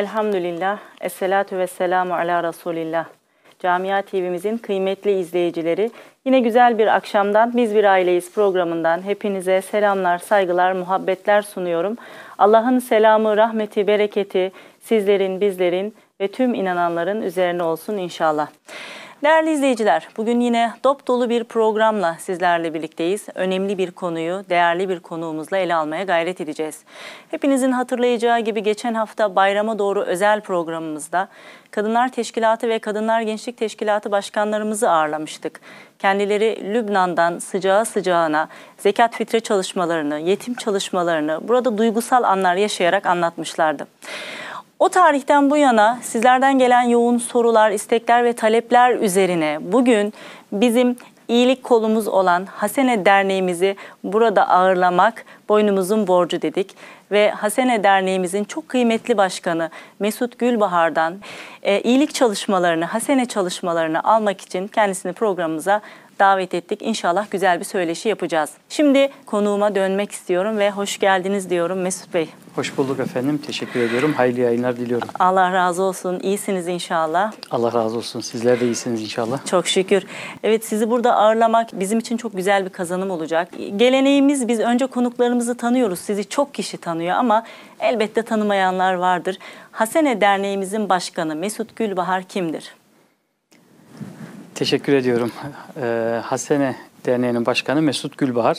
Elhamdülillah, Esselatu ve selamu ala Resulillah. Camia TV'mizin kıymetli izleyicileri, yine güzel bir akşamdan Biz Bir Aileyiz programından hepinize selamlar, saygılar, muhabbetler sunuyorum. Allah'ın selamı, rahmeti, bereketi sizlerin, bizlerin ve tüm inananların üzerine olsun inşallah. Değerli izleyiciler, bugün yine dop dolu bir programla sizlerle birlikteyiz. Önemli bir konuyu, değerli bir konuğumuzla ele almaya gayret edeceğiz. Hepinizin hatırlayacağı gibi geçen hafta bayrama doğru özel programımızda Kadınlar Teşkilatı ve Kadınlar Gençlik Teşkilatı başkanlarımızı ağırlamıştık. Kendileri Lübnan'dan sıcağı sıcağına zekat fitre çalışmalarını, yetim çalışmalarını burada duygusal anlar yaşayarak anlatmışlardı. O tarihten bu yana sizlerden gelen yoğun sorular, istekler ve talepler üzerine bugün bizim iyilik kolumuz olan Hasene Derneğimizi burada ağırlamak boynumuzun borcu dedik. Ve Hasene Derneğimizin çok kıymetli başkanı Mesut Gülbahar'dan e, iyilik çalışmalarını, Hasene çalışmalarını almak için kendisini programımıza davet ettik. İnşallah güzel bir söyleşi yapacağız. Şimdi konuğuma dönmek istiyorum ve hoş geldiniz diyorum Mesut Bey. Hoş bulduk efendim. Teşekkür ediyorum. Hayırlı yayınlar diliyorum. Allah razı olsun. İyisiniz inşallah. Allah razı olsun. Sizler de iyisiniz inşallah. Çok şükür. Evet sizi burada ağırlamak bizim için çok güzel bir kazanım olacak. Geleneğimiz biz önce konuklarımızı tanıyoruz. Sizi çok kişi tanıyor ama elbette tanımayanlar vardır. Hasene Derneğimizin başkanı Mesut Gülbahar kimdir? Teşekkür ediyorum. Ee, Hasene Derneği'nin başkanı Mesut Gülbahar.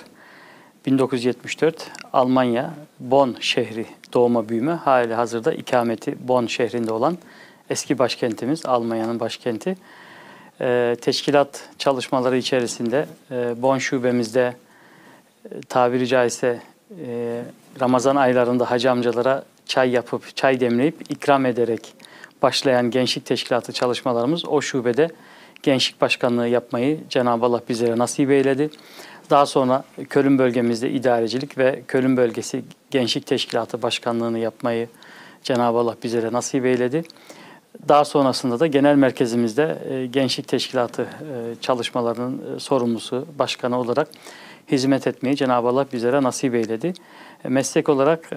1974 Almanya Bonn şehri doğma büyüme hali hazırda ikameti Bonn şehrinde olan eski başkentimiz Almanya'nın başkenti. Ee, teşkilat çalışmaları içerisinde e, Bonn şubemizde e, tabiri caizse e, Ramazan aylarında hacı amcalara çay yapıp, çay demleyip ikram ederek başlayan gençlik teşkilatı çalışmalarımız o şubede gençlik başkanlığı yapmayı Cenab-ı Allah bizlere nasip eyledi. Daha sonra Kölün bölgemizde idarecilik ve Kölün bölgesi gençlik teşkilatı başkanlığını yapmayı Cenab-ı Allah bizlere nasip eyledi. Daha sonrasında da genel merkezimizde e, gençlik teşkilatı e, çalışmalarının e, sorumlusu, başkanı olarak hizmet etmeyi Cenab-ı Allah bizlere nasip eyledi. Meslek olarak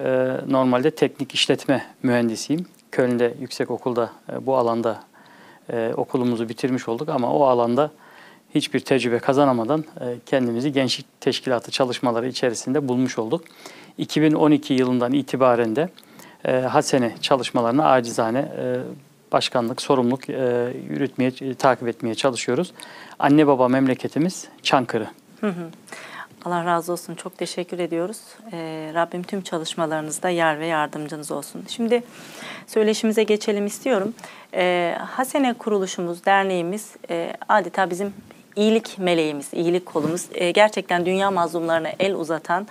normalde teknik işletme mühendisiyim. Köln'de yüksek okulda bu alanda okulumuzu bitirmiş olduk ama o alanda hiçbir tecrübe kazanamadan e, kendimizi gençlik teşkilatı çalışmaları içerisinde bulmuş olduk. 2012 yılından itibaren de e, Hasene çalışmalarına acizane e, başkanlık, sorumluluk yürütmeye, takip etmeye çalışıyoruz. Anne baba memleketimiz Çankırı. Hı hı. Allah razı olsun. Çok teşekkür ediyoruz. Ee, Rabbim tüm çalışmalarınızda yer ve yardımcınız olsun. Şimdi söyleşimize geçelim istiyorum. Ee, Hasene kuruluşumuz, derneğimiz e, adeta bizim iyilik meleğimiz, iyilik kolumuz. E, gerçekten dünya mazlumlarına el uzatan,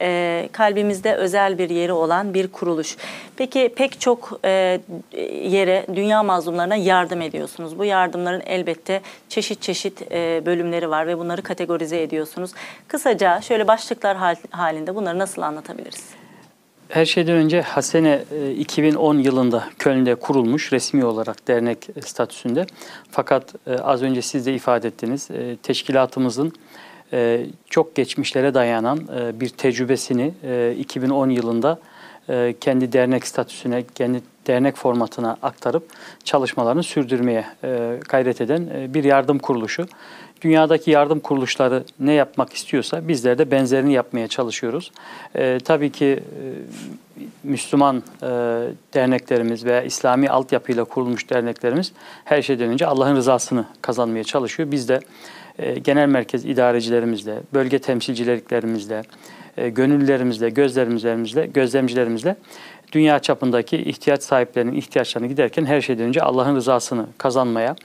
e, kalbimizde özel bir yeri olan bir kuruluş. Peki pek çok e, yere, dünya mazlumlarına yardım ediyorsunuz. Bu yardımların elbette çeşit çeşit e, bölümleri var ve bunları kategorize ediyorsunuz. Kısaca şöyle başlıklar halinde bunları nasıl anlatabiliriz? Her şeyden önce Hasene 2010 yılında Köln'de kurulmuş resmi olarak dernek statüsünde. Fakat e, az önce siz de ifade ettiniz e, teşkilatımızın e, çok geçmişlere dayanan bir tecrübesini 2010 yılında kendi dernek statüsüne, kendi dernek formatına aktarıp çalışmalarını sürdürmeye gayret eden bir yardım kuruluşu. Dünyadaki yardım kuruluşları ne yapmak istiyorsa bizler de benzerini yapmaya çalışıyoruz. E, tabii ki e, Müslüman e, derneklerimiz veya İslami altyapıyla kurulmuş derneklerimiz her şeyden önce Allah'ın rızasını kazanmaya çalışıyor. Biz de e, genel merkez idarecilerimizle, bölge temsilcilerimizle, e, gönüllülerimizle, gözlemcilerimizle, gözlemcilerimizle dünya çapındaki ihtiyaç sahiplerinin ihtiyaçlarını giderken her şeyden önce Allah'ın rızasını kazanmaya,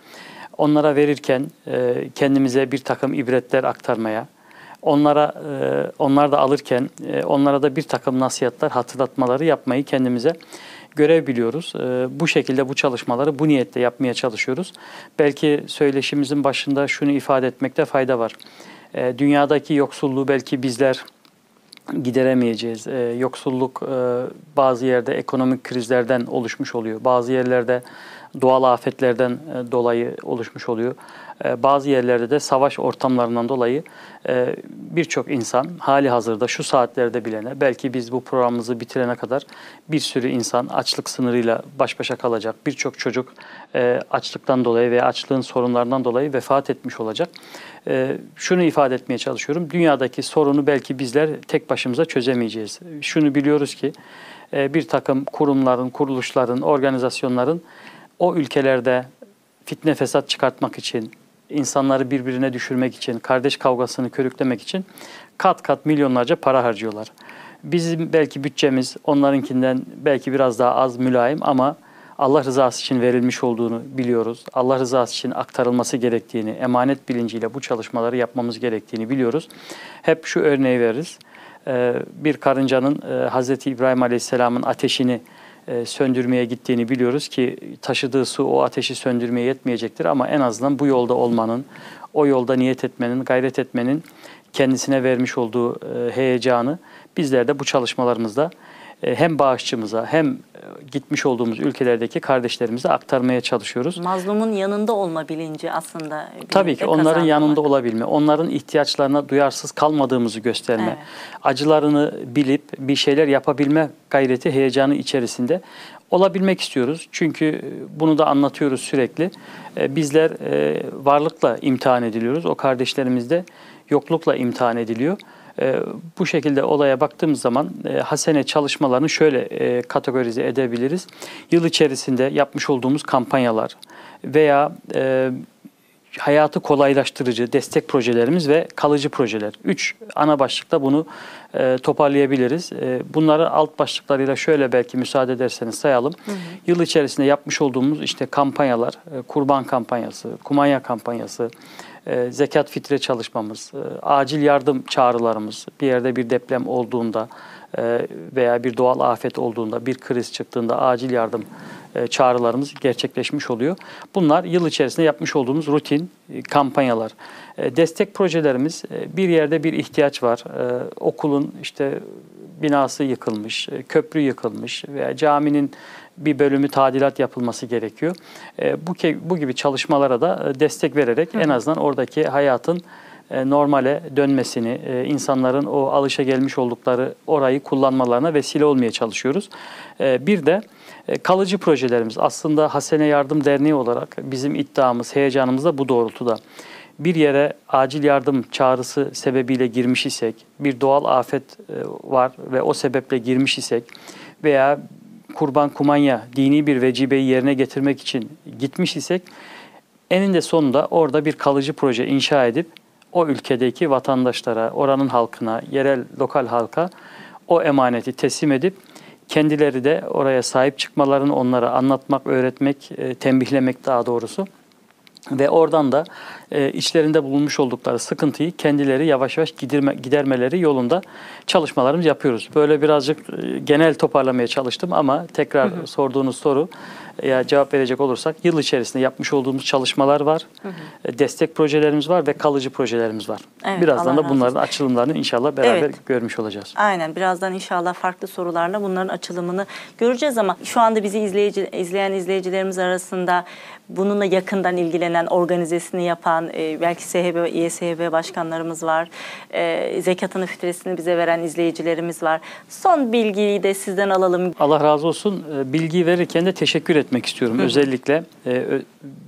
onlara verirken e, kendimize bir takım ibretler aktarmaya, onlara e, onlar da alırken e, onlara da bir takım nasihatler, hatırlatmaları yapmayı kendimize görev biliyoruz. E, bu şekilde bu çalışmaları bu niyetle yapmaya çalışıyoruz. Belki söyleşimizin başında şunu ifade etmekte fayda var. E, dünyadaki yoksulluğu belki bizler gideremeyeceğiz. E, yoksulluk e, bazı yerde ekonomik krizlerden oluşmuş oluyor. Bazı yerlerde doğal afetlerden e, dolayı oluşmuş oluyor. E, bazı yerlerde de savaş ortamlarından dolayı e, birçok insan hali hazırda şu saatlerde bilene belki biz bu programımızı bitirene kadar bir sürü insan açlık sınırıyla baş başa kalacak. Birçok çocuk açlıktan dolayı veya açlığın sorunlarından dolayı vefat etmiş olacak. Şunu ifade etmeye çalışıyorum. Dünyadaki sorunu belki bizler tek başımıza çözemeyeceğiz. Şunu biliyoruz ki bir takım kurumların, kuruluşların, organizasyonların o ülkelerde fitne fesat çıkartmak için, insanları birbirine düşürmek için, kardeş kavgasını körüklemek için kat kat milyonlarca para harcıyorlar. Bizim belki bütçemiz onlarınkinden belki biraz daha az mülayim ama Allah rızası için verilmiş olduğunu biliyoruz. Allah rızası için aktarılması gerektiğini, emanet bilinciyle bu çalışmaları yapmamız gerektiğini biliyoruz. Hep şu örneği veririz. Ee, bir karıncanın e, Hz. İbrahim Aleyhisselam'ın ateşini söndürmeye gittiğini biliyoruz ki taşıdığı su o ateşi söndürmeye yetmeyecektir ama en azından bu yolda olmanın, o yolda niyet etmenin, gayret etmenin kendisine vermiş olduğu e, heyecanı bizler de bu çalışmalarımızda e, hem bağışçımıza hem e, gitmiş olduğumuz ülkelerdeki kardeşlerimize aktarmaya çalışıyoruz. Mazlumun yanında olma bilinci aslında. Tabii ki onların kazandırmak. yanında olabilme, onların ihtiyaçlarına duyarsız kalmadığımızı gösterme, Evet. acılarını bilip bir şeyler yapabilme gayreti, heyecanı içerisinde olabilmek istiyoruz. Çünkü e, bunu da anlatıyoruz sürekli. E, Bizler e, varlıkla imtihan ediliyoruz. O kardeşlerimiz de yoklukla imtihan ediliyor. E, Bu şekilde olaya baktığımız zaman e, Hasene çalışmalarını şöyle e, kategorize edebiliriz. Yıl içerisinde yapmış olduğumuz kampanyalar veya e, hayatı kolaylaştırıcı destek projelerimiz ve kalıcı projeler. Üç ana başlıkta bunu e, toparlayabiliriz. E, bunları alt başlıklarıyla şöyle belki müsaade ederseniz sayalım. Yıl içerisinde yapmış olduğumuz işte kampanyalar, e, kurban kampanyası, kumanya kampanyası, e, zekat fitre çalışmamız, e, acil yardım çağrılarımız, bir yerde bir deprem olduğunda e, veya bir doğal afet olduğunda, bir kriz çıktığında acil yardım e, çağrılarımız gerçekleşmiş oluyor. Bunlar yıl içerisinde yapmış olduğumuz rutin kampanyalar. Destek projelerimiz bir yerde bir ihtiyaç var. Okulun işte binası yıkılmış, köprü yıkılmış veya caminin bir bölümü tadilat yapılması gerekiyor. E, Bu bu gibi çalışmalara da e, destek vererek en azından oradaki hayatın e, normale dönmesini, insanların o alışa gelmiş oldukları orayı kullanmalarına vesile olmaya çalışıyoruz. Bir de kalıcı projelerimiz aslında Hasene Yardım Derneği olarak bizim iddiamız, heyecanımız da bu doğrultuda. Bir yere acil yardım çağrısı sebebiyle girmiş isek, bir doğal afet var ve o sebeple girmiş isek veya kurban kumanya dini bir vecibeyi yerine getirmek için gitmiş isek eninde sonunda orada bir kalıcı proje inşa edip o ülkedeki vatandaşlara, oranın halkına, yerel lokal halka o emaneti teslim edip kendileri de oraya sahip çıkmalarını onlara anlatmak, öğretmek, e, tembihlemek daha doğrusu ve oradan da e, içlerinde bulunmuş oldukları sıkıntıyı kendileri yavaş yavaş giderme, gidermeleri yolunda çalışmalarımızı yapıyoruz. Böyle birazcık e, genel toparlamaya çalıştım ama tekrar sorduğunuz soru ya cevap verecek olursak yıl içerisinde yapmış olduğumuz çalışmalar var, e, destek projelerimiz var ve kalıcı projelerimiz var. Evet, Birazdan da bunların açılımlarını inşallah beraber Evet. görmüş olacağız. Aynen birazdan inşallah farklı sorularla bunların açılımını göreceğiz ama şu anda bizi izleyici, izleyen izleyicilerimiz arasında bununla yakından ilgilenen, organizesini yapan e, belki SHB, İSHB başkanlarımız var. E, zekatını fitresini bize veren izleyicilerimiz var. Son bilgiyi de sizden alalım. Allah razı olsun. E, Bilgi verirken de teşekkür etmek istiyorum. Özellikle e,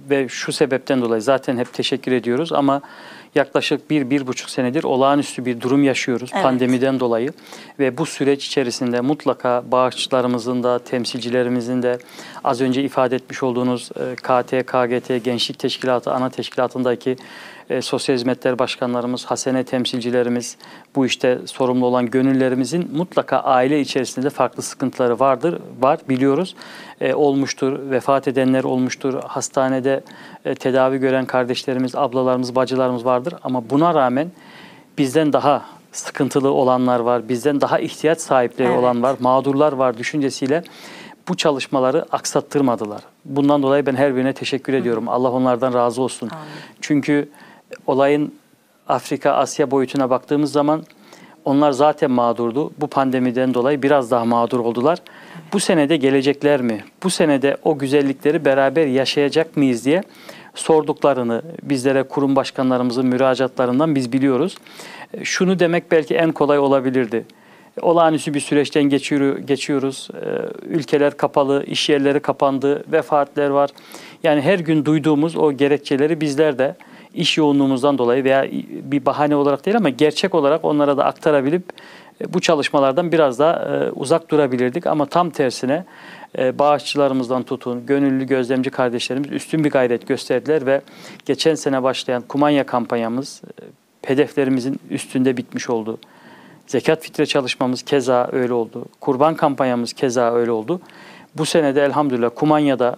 ve şu sebepten dolayı zaten hep teşekkür ediyoruz ama yaklaşık bir, bir buçuk senedir olağanüstü bir durum yaşıyoruz Evet. pandemiden dolayı. Ve bu süreç içerisinde mutlaka bağışçılarımızın da, temsilcilerimizin de az önce ifade etmiş olduğunuz e, KT, KGT, Gençlik Teşkilatı, ana teşkilatındaki e, sosyal hizmetler başkanlarımız, hasene temsilcilerimiz, bu işte sorumlu olan gönüllerimizin mutlaka aile içerisinde de farklı sıkıntıları vardır, var biliyoruz. E, olmuştur, vefat edenler olmuştur, hastanede e, tedavi gören kardeşlerimiz, ablalarımız, bacılarımız vardır. Ama buna rağmen bizden daha sıkıntılı olanlar var, bizden daha ihtiyaç sahipleri Evet. olan var, mağdurlar var düşüncesiyle bu çalışmaları aksattırmadılar. Bundan dolayı ben her birine teşekkür ediyorum. Allah onlardan razı olsun. Amin. Çünkü olayın Afrika, Asya boyutuna baktığımız zaman Onlar zaten mağdurdu. Bu pandemiden dolayı biraz daha mağdur oldular. Bu senede gelecekler mi? Bu senede o güzellikleri beraber yaşayacak mıyız diye sorduklarını bizlere kurum başkanlarımızın müracaatlarından biz biliyoruz. Şunu demek belki en kolay olabilirdi. Olağanüstü bir süreçten geçiyor, geçiyoruz. E, Ülkeler kapalı, iş yerleri kapandı, vefatler var. Yani her gün duyduğumuz o gerekçeleri bizler de iş yoğunluğumuzdan dolayı veya bir bahane olarak değil ama gerçek olarak onlara da aktarabilip e, bu çalışmalardan biraz daha e, uzak durabilirdik. Ama tam tersine e, bağışçılarımızdan tutun, gönüllü gözlemci kardeşlerimiz üstün bir gayret gösterdiler ve geçen sene başlayan kumanya kampanyamız hedeflerimizin üstünde bitmiş oldu. Zekat fitre çalışmamız keza öyle oldu. Kurban kampanyamız keza öyle oldu. Bu sene de elhamdülillah Kumanya'da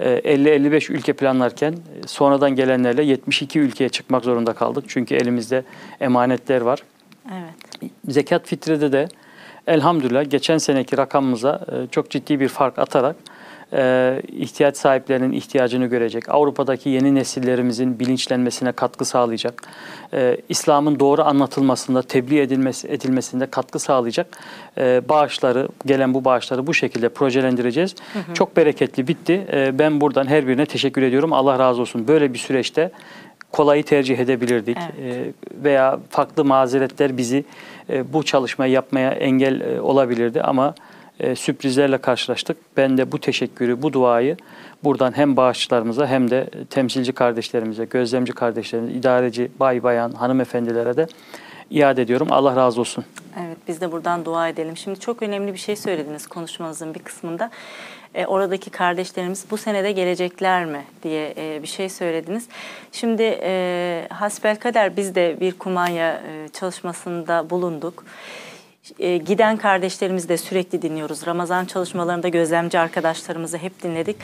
50-55 ülke planlarken e, sonradan gelenlerle 72 ülkeye çıkmak zorunda kaldık. Çünkü elimizde emanetler var. Evet. Zekat fitrede de elhamdülillah geçen seneki rakamımıza e, çok ciddi bir fark atarak e, ihtiyaç sahiplerinin ihtiyacını görecek, Avrupa'daki yeni nesillerimizin bilinçlenmesine katkı sağlayacak, e, İslam'ın doğru anlatılmasında, tebliğ edilmesi, edilmesinde katkı sağlayacak e, bağışları, gelen bu bağışları bu şekilde projelendireceğiz. Çok bereketli bitti. E, ben buradan her birine teşekkür ediyorum. Allah razı olsun. Böyle bir süreçte kolayı tercih edebilirdik Evet. E, veya farklı mazeretler bizi e, bu çalışmayı yapmaya engel e, olabilirdi ama e, sürprizlerle karşılaştık. Ben de bu teşekkürü, bu duayı buradan hem bağışçılarımıza hem de temsilci kardeşlerimize, gözlemci kardeşlerimize, idareci, bay bayan, hanımefendilere de iade ediyorum. Allah razı olsun. Evet biz de buradan dua edelim. Şimdi çok önemli bir şey söylediniz konuşmanızın bir kısmında. E, oradaki kardeşlerimiz bu senede gelecekler mi diye e, bir şey söylediniz. Şimdi e, hasbelkader biz de bir kumanya e, çalışmasında bulunduk. E, giden kardeşlerimizi de sürekli dinliyoruz. Ramazan çalışmalarında gözlemci arkadaşlarımızı hep dinledik.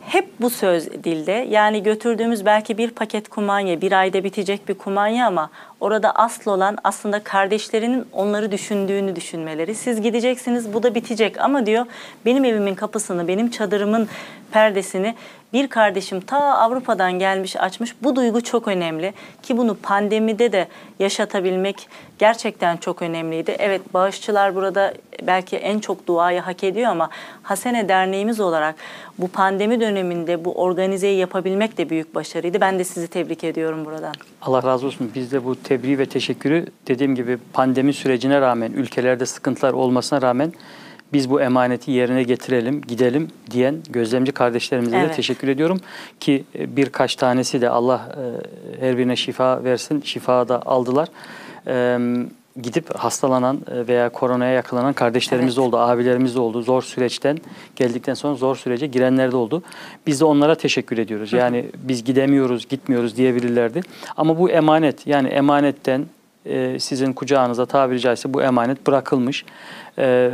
Hep bu söz dilde. Yani götürdüğümüz belki bir paket kumanya, bir ayda bitecek bir kumanya ama orada asıl olan aslında kardeşlerinin onları düşündüğünü düşünmeleri. Siz gideceksiniz bu da bitecek ama diyor benim evimin kapısını, benim çadırımın perdesini bir kardeşim ta Avrupa'dan gelmiş açmış. Bu duygu çok önemli ki bunu pandemide de yaşatabilmek gerçekten çok önemliydi. Evet bağışçılar burada belki en çok duayı hak ediyor ama Hasene Derneğimiz olarak bu pandemi döneminde bu organizeyi yapabilmek de büyük başarıydı. Ben de sizi tebrik ediyorum buradan. Allah razı olsun. Biz de bu tebriği ve teşekkürü dediğim gibi pandemi sürecine rağmen, ülkelerde sıkıntılar olmasına rağmen biz bu emaneti yerine getirelim, gidelim diyen gözlemci kardeşlerimize Evet. de teşekkür ediyorum. Ki e, birkaç tanesi de Allah e, her birine şifa versin, şifa da aldılar. E, Gidip hastalanan e, veya koronaya yakalanan kardeşlerimiz Evet. de oldu, abilerimiz de oldu. Zor süreçten geldikten sonra zor sürece girenler de oldu. Biz de onlara teşekkür ediyoruz. Yani biz gidemiyoruz, gitmiyoruz diyebilirlerdi. Ama bu emanet yani emanetten e, sizin kucağınıza tabiri caizse bu emanet bırakılmış. E,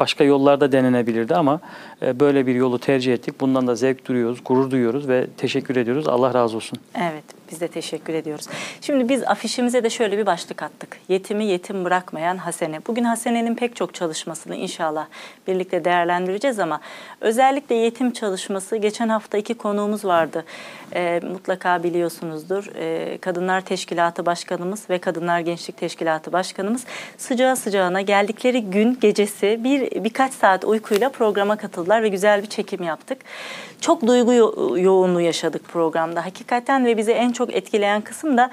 başka yollarda denenebilirdi ama e, böyle bir yolu tercih ettik. Bundan da zevk duyuyoruz, gurur duyuyoruz ve teşekkür ediyoruz. Allah razı olsun. Evet, biz de teşekkür ediyoruz. Şimdi biz afişimize de şöyle bir başlık attık. Yetimi yetim bırakmayan Hasene. Bugün Hasene'nin pek çok çalışmasını inşallah birlikte değerlendireceğiz ama özellikle yetim çalışması, geçen hafta iki konuğumuz vardı. Ee, mutlaka biliyorsunuzdur. Ee, Kadınlar Teşkilatı Başkanımız ve Kadınlar Gençlik Teşkilatı Başkanımız sıcağı sıcağına geldikleri gün gecesi bir birkaç saat uykuyla programa katıldılar ve güzel bir çekim yaptık. Çok duygu yo- yoğunluğu yaşadık programda hakikaten ve bizi en çok etkileyen kısım da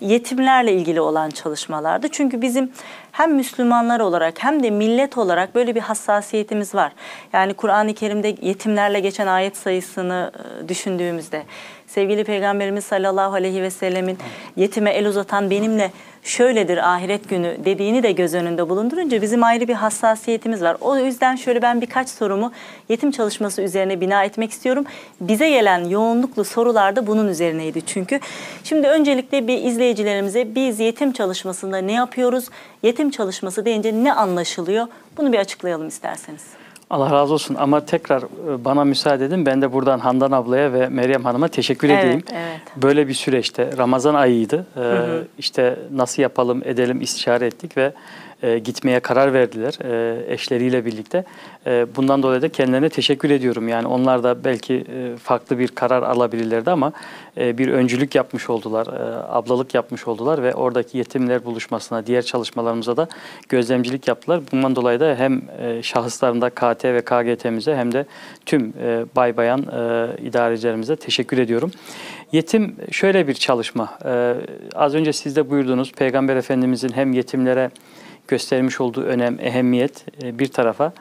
yetimlerle ilgili olan çalışmalardı. Çünkü bizim hem Müslümanlar olarak hem de millet olarak böyle bir hassasiyetimiz var. Yani Kur'an-ı Kerim'de yetimlerle geçen ayet sayısını e, düşündüğümüzde sevgili Peygamberimiz sallallahu aleyhi ve sellemin yetime el uzatan benimle şöyledir ahiret günü dediğini de göz önünde bulundurunca bizim ayrı bir hassasiyetimiz var. O yüzden şöyle ben birkaç sorumu yetim çalışması üzerine bina etmek istiyorum. Bize gelen yoğunluklu sorular da bunun üzerineydi çünkü. Şimdi öncelikle bir izleyicilerimize biz yetim çalışmasında ne yapıyoruz? Yetim çalışması deyince ne anlaşılıyor? Bunu bir açıklayalım isterseniz. Allah razı olsun ama tekrar e, bana müsaade edin. Ben de buradan Handan ablaya ve Meryem Hanım'a teşekkür Evet, edeyim. evet. Böyle bir süreçte Ramazan ayıydı. Ee, işte nasıl yapalım edelim istişare ettik ve e, gitmeye karar verdiler e, eşleriyle birlikte. E, bundan dolayı da kendilerine teşekkür ediyorum. Yani onlar da belki e, farklı bir karar alabilirlerdi ama e, bir öncülük yapmış oldular, e, ablalık yapmış oldular ve oradaki yetimler buluşmasına, diğer çalışmalarımıza da gözlemcilik yaptılar. Bundan dolayı da hem e, şahıslarında KT ve KGT'mize hem de tüm e, bay bayan e, idarecilerimize teşekkür ediyorum. Yetim şöyle bir çalışma. E, az önce siz de buyurdunuz. Peygamber Efendimizin hem yetimlere göstermiş olduğu önem, ehemmiyet e, bir tarafa.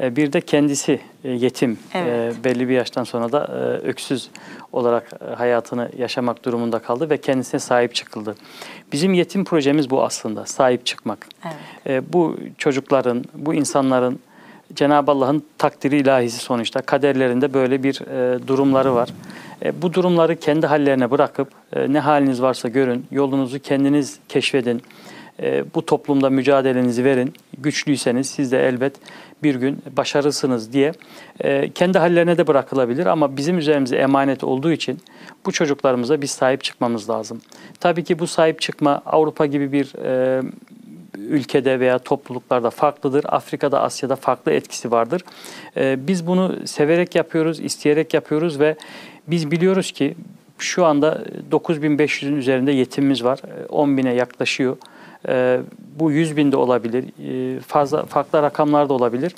E, bir de kendisi e, yetim. Evet. Belli bir yaştan sonra da öksüz olarak hayatını yaşamak durumunda kaldı ve kendisine sahip çıkıldı. Bizim yetim projemiz bu aslında. Sahip çıkmak. Evet. Bu çocukların, bu insanların Cenab-ı Allah'ın takdiri ilahisi sonuçta kaderlerinde böyle bir e, durumları var. E, bu durumları kendi hallerine bırakıp e, ne haliniz varsa görün, yolunuzu kendiniz keşfedin. E, bu toplumda mücadelenizi verin. Güçlüyseniz siz de elbet bir gün başarısınız diye e, kendi hallerine de bırakılabilir ama bizim üzerimize emanet olduğu için bu çocuklarımıza biz sahip çıkmamız lazım. Tabii ki bu sahip çıkma Avrupa gibi bir e, ülkede veya topluluklarda farklıdır. Afrika'da, Asya'da farklı etkisi vardır. Ee, biz bunu severek yapıyoruz, isteyerek yapıyoruz ve biz biliyoruz ki şu anda 9500'ün üzerinde yetimimiz var. Ee, 10 bine yaklaşıyor. Ee, bu 100 binde olabilir, ee, fazla farklı rakamlar da olabilir.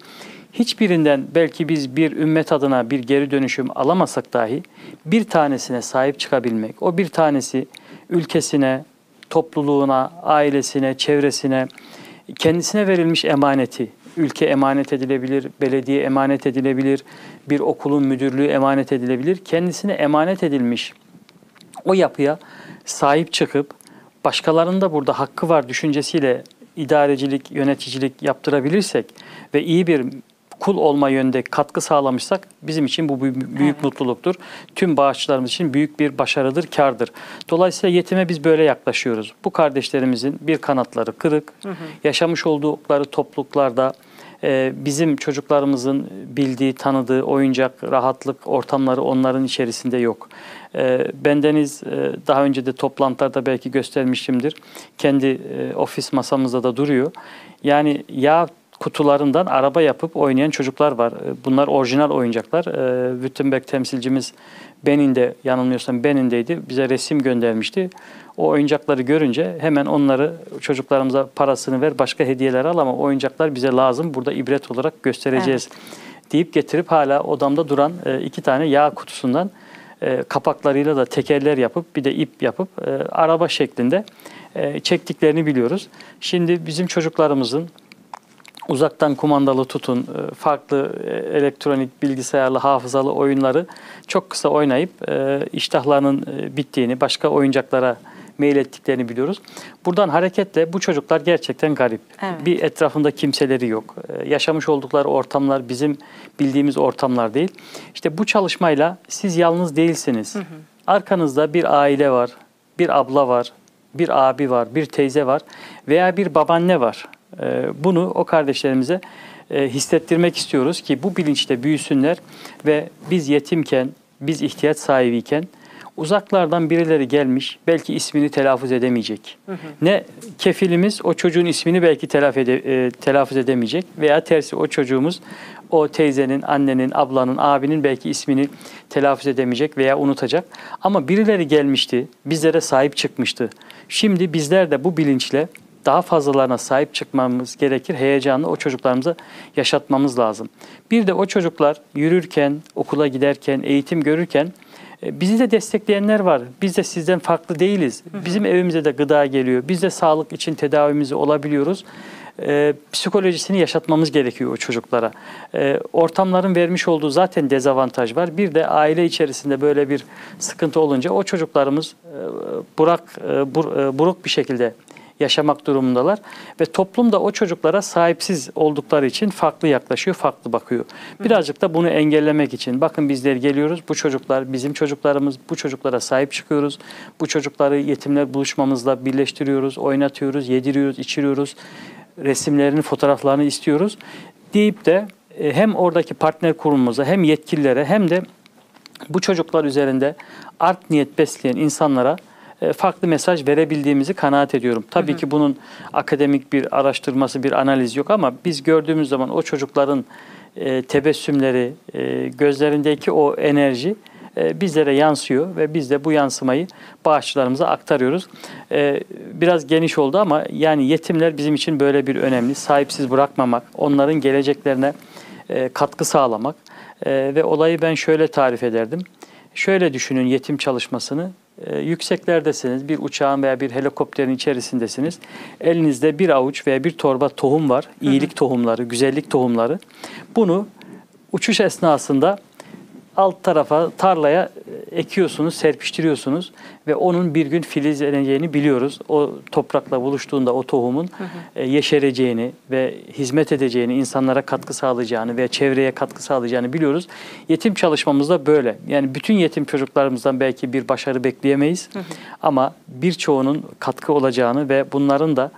Hiçbirinden belki biz bir ümmet adına bir geri dönüşüm alamasak dahi bir tanesine sahip çıkabilmek, o bir tanesi ülkesine, topluluğuna, ailesine, çevresine, kendisine verilmiş emaneti, ülke emanet edilebilir, belediye emanet edilebilir, bir okulun müdürlüğü emanet edilebilir. Kendisine emanet edilmiş o yapıya sahip çıkıp başkalarının da burada hakkı var düşüncesiyle idarecilik, yöneticilik yaptırabilirsek ve iyi bir kul olma yönde katkı sağlamışsak bizim için bu büyük, Evet. mutluluktur. Tüm bağışçılarımız için büyük bir başarıdır, kardır. Dolayısıyla yetime biz böyle yaklaşıyoruz. Bu kardeşlerimizin bir kanatları kırık, yaşamış oldukları topluluklarda e, bizim çocuklarımızın bildiği, tanıdığı oyuncak, rahatlık ortamları onların içerisinde yok. E, bendeniz e, daha önce de toplantılarda belki göstermişimdir. Kendi e, ofis masamızda da duruyor. Yani yağ kutularından araba yapıp oynayan çocuklar var. E, Bunlar orijinal oyuncaklar. E, Württemberg temsilcimiz Benin'de yanılmıyorsam Benin'deydi. Bize resim göndermişti. O oyuncakları görünce hemen onları çocuklarımıza parasını ver başka hediyeler al ama oyuncaklar bize lazım. Burada ibret olarak göstereceğiz deyip getirip hala odamda duran iki tane yağ kutusundan e, kapaklarıyla da tekerler yapıp bir de ip yapıp e, araba şeklinde e, çektiklerini biliyoruz. Şimdi bizim çocuklarımızın uzaktan kumandalı tutun, e, farklı e, elektronik, bilgisayarlı, hafızalı oyunları çok kısa oynayıp e, iştahlarının bittiğini, başka oyuncaklara mail ettiklerini biliyoruz. Buradan hareketle bu çocuklar gerçekten garip. Evet. Bir etrafında kimseleri yok. E, Yaşamış oldukları ortamlar bizim bildiğimiz ortamlar değil. İşte bu çalışmayla siz yalnız değilsiniz. Arkanızda bir aile var, bir abla var, bir abi var, bir teyze var veya bir babaanne var. Ee, Bunu o kardeşlerimize e, hissettirmek istiyoruz ki bu bilinçte büyüsünler ve biz yetimken, biz ihtiyaç sahibiyken uzaklardan birileri gelmiş belki ismini telaffuz edemeyecek. Ne kefilimiz o çocuğun ismini belki telafi ede- e, telaffuz edemeyecek veya tersi o çocuğumuz o teyzenin, annenin, ablanın, abinin belki ismini telaffuz edemeyecek veya unutacak. Ama birileri gelmişti, bizlere sahip çıkmıştı. Şimdi bizler de bu bilinçle daha fazlalarına sahip çıkmamız gerekir. Heyecanı o çocuklarımıza yaşatmamız lazım. Bir de o çocuklar yürürken, okula giderken, eğitim görürken bizi de destekleyenler var. Biz de sizden farklı değiliz. Bizim evimize de gıda geliyor. Biz de sağlık için tedavimizi olabiliyoruz. E, psikolojisini yaşatmamız gerekiyor o çocuklara. E, ortamların vermiş olduğu zaten dezavantaj var. Bir de aile içerisinde böyle bir sıkıntı olunca o çocuklarımız e, burak e, bur, e, buruk bir şekilde yaşamak durumundalar ve toplum da o çocuklara sahipsiz oldukları için farklı yaklaşıyor, farklı bakıyor. Birazcık da bunu engellemek için bakın bizler geliyoruz, bu çocuklar bizim çocuklarımız, bu çocuklara sahip çıkıyoruz. Bu çocukları yetimler buluşmamızla birleştiriyoruz, oynatıyoruz, yediriyoruz, içiriyoruz. Resimlerini, fotoğraflarını istiyoruz deyip de e, hem oradaki partner kurumumuza hem yetkililere hem de bu çocuklar üzerinde art niyet besleyen insanlara farklı mesaj verebildiğimizi kanaat ediyorum. Tabii ki bunun akademik bir araştırması, bir analiz yok ama biz gördüğümüz zaman o çocukların e, tebessümleri, e, gözlerindeki o enerji e, bizlere yansıyor ve biz de bu yansımayı bağışçılarımıza aktarıyoruz. E, biraz geniş oldu ama yani yetimler bizim için böyle bir önemli. Sahipsiz bırakmamak, onların geleceklerine e, katkı sağlamak e, ve olayı ben şöyle tarif ederdim. Şöyle düşünün yetim çalışmasını. E, yükseklerdesiniz, bir uçağın veya bir helikopterin içerisindesiniz. Elinizde bir avuç veya bir torba tohum var. İyilik tohumları, güzellik tohumları. Bunu uçuş esnasında alt tarafa tarlaya e, ekiyorsunuz, serpiştiriyorsunuz ve onun bir gün filizleneceğini biliyoruz. O toprakla buluştuğunda o tohumun e, yeşereceğini ve hizmet edeceğini, insanlara katkı sağlayacağını ve çevreye katkı sağlayacağını biliyoruz. Yetim çalışmamızda böyle. Yani bütün yetim çocuklarımızdan belki bir başarı bekleyemeyiz ama birçoğunun katkı olacağını ve bunların da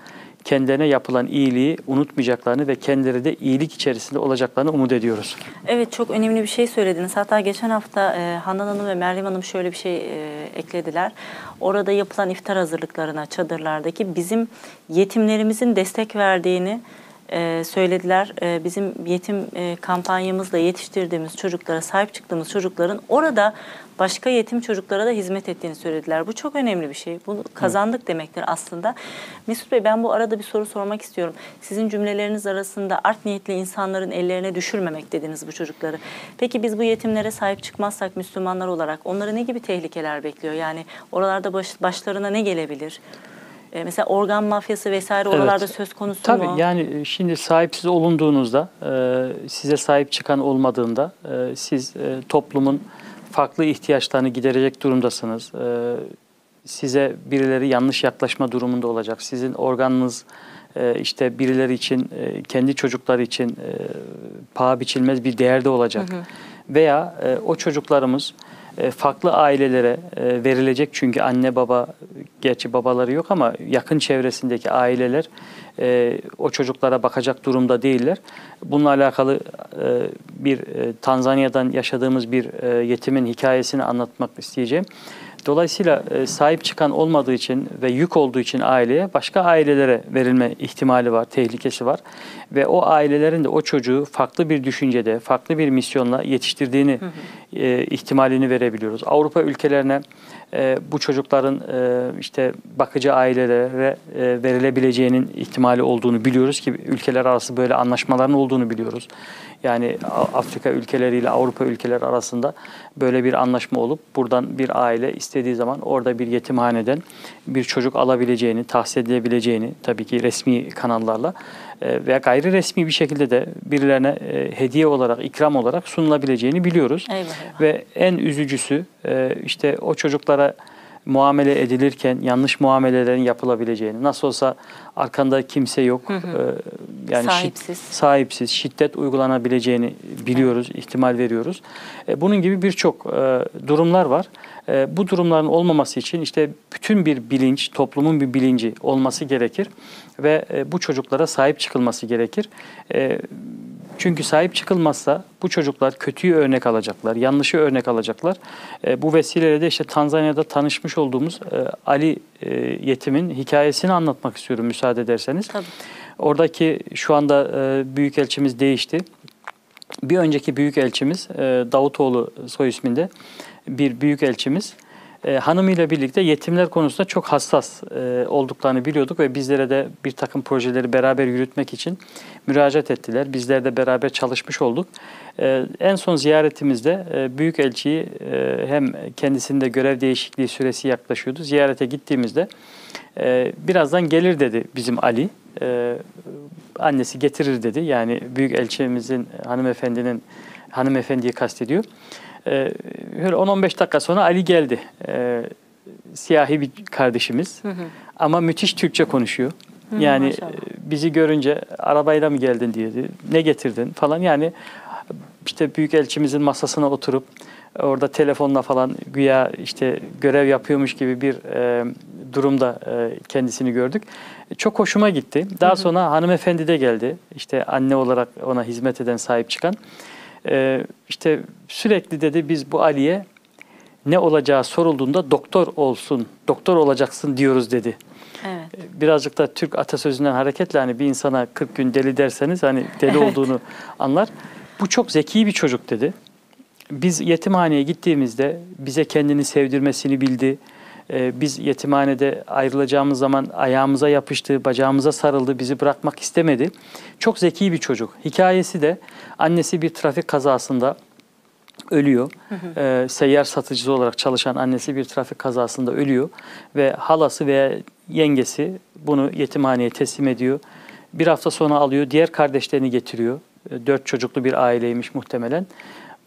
kendilerine yapılan iyiliği unutmayacaklarını ve kendileri de iyilik içerisinde olacaklarını umut ediyoruz. Evet çok önemli bir şey söylediniz. Hatta geçen hafta e, Handan Hanım ve Meryem Hanım şöyle bir şey e, eklediler. Orada yapılan iftar hazırlıklarına çadırlardaki bizim yetimlerimizin destek verdiğini e, söylediler. E, bizim yetim e, kampanyamızla yetiştirdiğimiz çocuklara, sahip çıktığımız çocukların orada başka yetim çocuklara da hizmet ettiğini söylediler. Bu çok önemli bir şey. Bunu kazandık demektir aslında. Mesut Bey ben bu arada bir soru sormak istiyorum. Sizin cümleleriniz arasında art niyetli insanların ellerine düşürmemek dediniz bu çocukları. Peki biz bu yetimlere sahip çıkmazsak Müslümanlar olarak onları ne gibi tehlikeler bekliyor? Yani oralarda baş, başlarına ne gelebilir? E, mesela organ mafyası vesaire Evet. oralarda söz konusu Tabii mu? yani şimdi sahipsiz olunduğunuzda, e, size sahip çıkan olmadığında e, siz e, toplumun farklı ihtiyaçlarını giderecek durumdasınız. E, size birileri yanlış yaklaşma durumunda olacak. Sizin organınız e, işte birileri için, e, kendi çocukları için e, paha biçilmez bir değerde olacak. Veya e, o çocuklarımız e, farklı ailelere e, verilecek çünkü anne baba gerçi babaları yok ama yakın çevresindeki aileler e, o çocuklara bakacak durumda değiller. Bununla alakalı e, bir e, Tanzanya'dan yaşadığımız bir e, yetimin hikayesini anlatmak isteyeceğim. Dolayısıyla e, sahip çıkan olmadığı için ve yük olduğu için aileye başka ailelere verilme ihtimali var, tehlikesi var. Ve o ailelerin de o çocuğu farklı bir düşüncede, farklı bir misyonla yetiştirdiğini e, ihtimalini verebiliyoruz. Avrupa ülkelerine e, bu çocukların e, işte bakıcı ailelere e, verilebileceğinin ihtimali olduğunu biliyoruz ki ülkeler arası böyle anlaşmaların olduğunu biliyoruz. Yani Afrika ülkeleriyle Avrupa ülkeleri arasında böyle bir anlaşma olup buradan bir aile istediği zaman orada bir yetimhaneden bir çocuk alabileceğini, tahsis edilebileceğini tabii ki resmi kanallarla veya gayri resmi bir şekilde de birilerine e, hediye olarak, ikram olarak sunulabileceğini biliyoruz. Eyvah. Ve en üzücüsü e, işte o çocuklara muamele edilirken yanlış muamelelerin yapılabileceğini, nasıl olsa arkanda kimse yok, e, yani şid- Sahipsiz. sahipsiz, şiddet uygulanabileceğini biliyoruz, ihtimal veriyoruz. E, Bunun gibi birçok durumlar var. E, Bu durumların olmaması için işte bütün bir bilinç, toplumun bir bilinci olması gerekir ve e, bu çocuklara sahip çıkılması gerekir. E, Çünkü sahip çıkılmazsa bu çocuklar kötüyü örnek alacaklar, yanlışı örnek alacaklar. E, Bu vesileyle de işte Tanzanya'da tanışmış olduğumuz e, Ali e, yetimin hikayesini anlatmak istiyorum müsaade ederseniz. Tabii. Oradaki şu anda e, büyükelçimiz değişti. Bir önceki büyükelçimiz e, Davutoğlu soy isminde bir büyükelçimiz e, hanımıyla birlikte yetimler konusunda çok hassas e, olduklarını biliyorduk ve bizlere de bir takım projeleri beraber yürütmek için müracaat ettiler. Bizler de beraber çalışmış olduk. E, en son ziyaretimizde e, büyükelçiyi e, hem kendisinde görev değişikliği süresi yaklaşıyordu. Ziyarete gittiğimizde e, birazdan gelir dedi bizim Ali. E, annesi getirir dedi. Yani büyük elçimizin hanımefendinin hanımefendiyi kastediyor. Ee, Böyle 10-15 dakika sonra Ali geldi. Ee, siyahi bir kardeşimiz. Ama müthiş Türkçe konuşuyor. yani maşallah. e, bizi görünce arabayla mı geldin diye ne getirdin falan. Yani işte büyük elçimizin masasına oturup orada telefonla falan güya işte görev yapıyormuş gibi bir e, durumda e, kendisini gördük. Çok hoşuma gitti. Daha sonra hanımefendi de geldi. İşte anne olarak ona hizmet eden, sahip çıkan. E, işte sürekli dedi biz bu Ali'ye ne olacağı sorulduğunda doktor olsun, doktor olacaksın diyoruz dedi. Evet. Birazcık da Türk atasözünden hareketle hani bir insana 40 gün deli derseniz hani deli Evet. olduğunu anlar. Bu çok zeki bir çocuk dedi. Biz yetimhaneye gittiğimizde bize kendini sevdirmesini bildi. Ee, biz yetimhanede ayrılacağımız zaman ayağımıza yapıştı, bacağımıza sarıldı, bizi bırakmak istemedi. Çok zeki bir çocuk. Hikayesi de annesi bir trafik kazasında ölüyor. Ee, seyyar satıcısı olarak çalışan annesi bir trafik kazasında ölüyor ve halası veya yengesi bunu yetimhaneye teslim ediyor. Bir hafta sonra alıyor, diğer kardeşlerini getiriyor. Ee, Dört çocuklu bir aileymiş muhtemelen.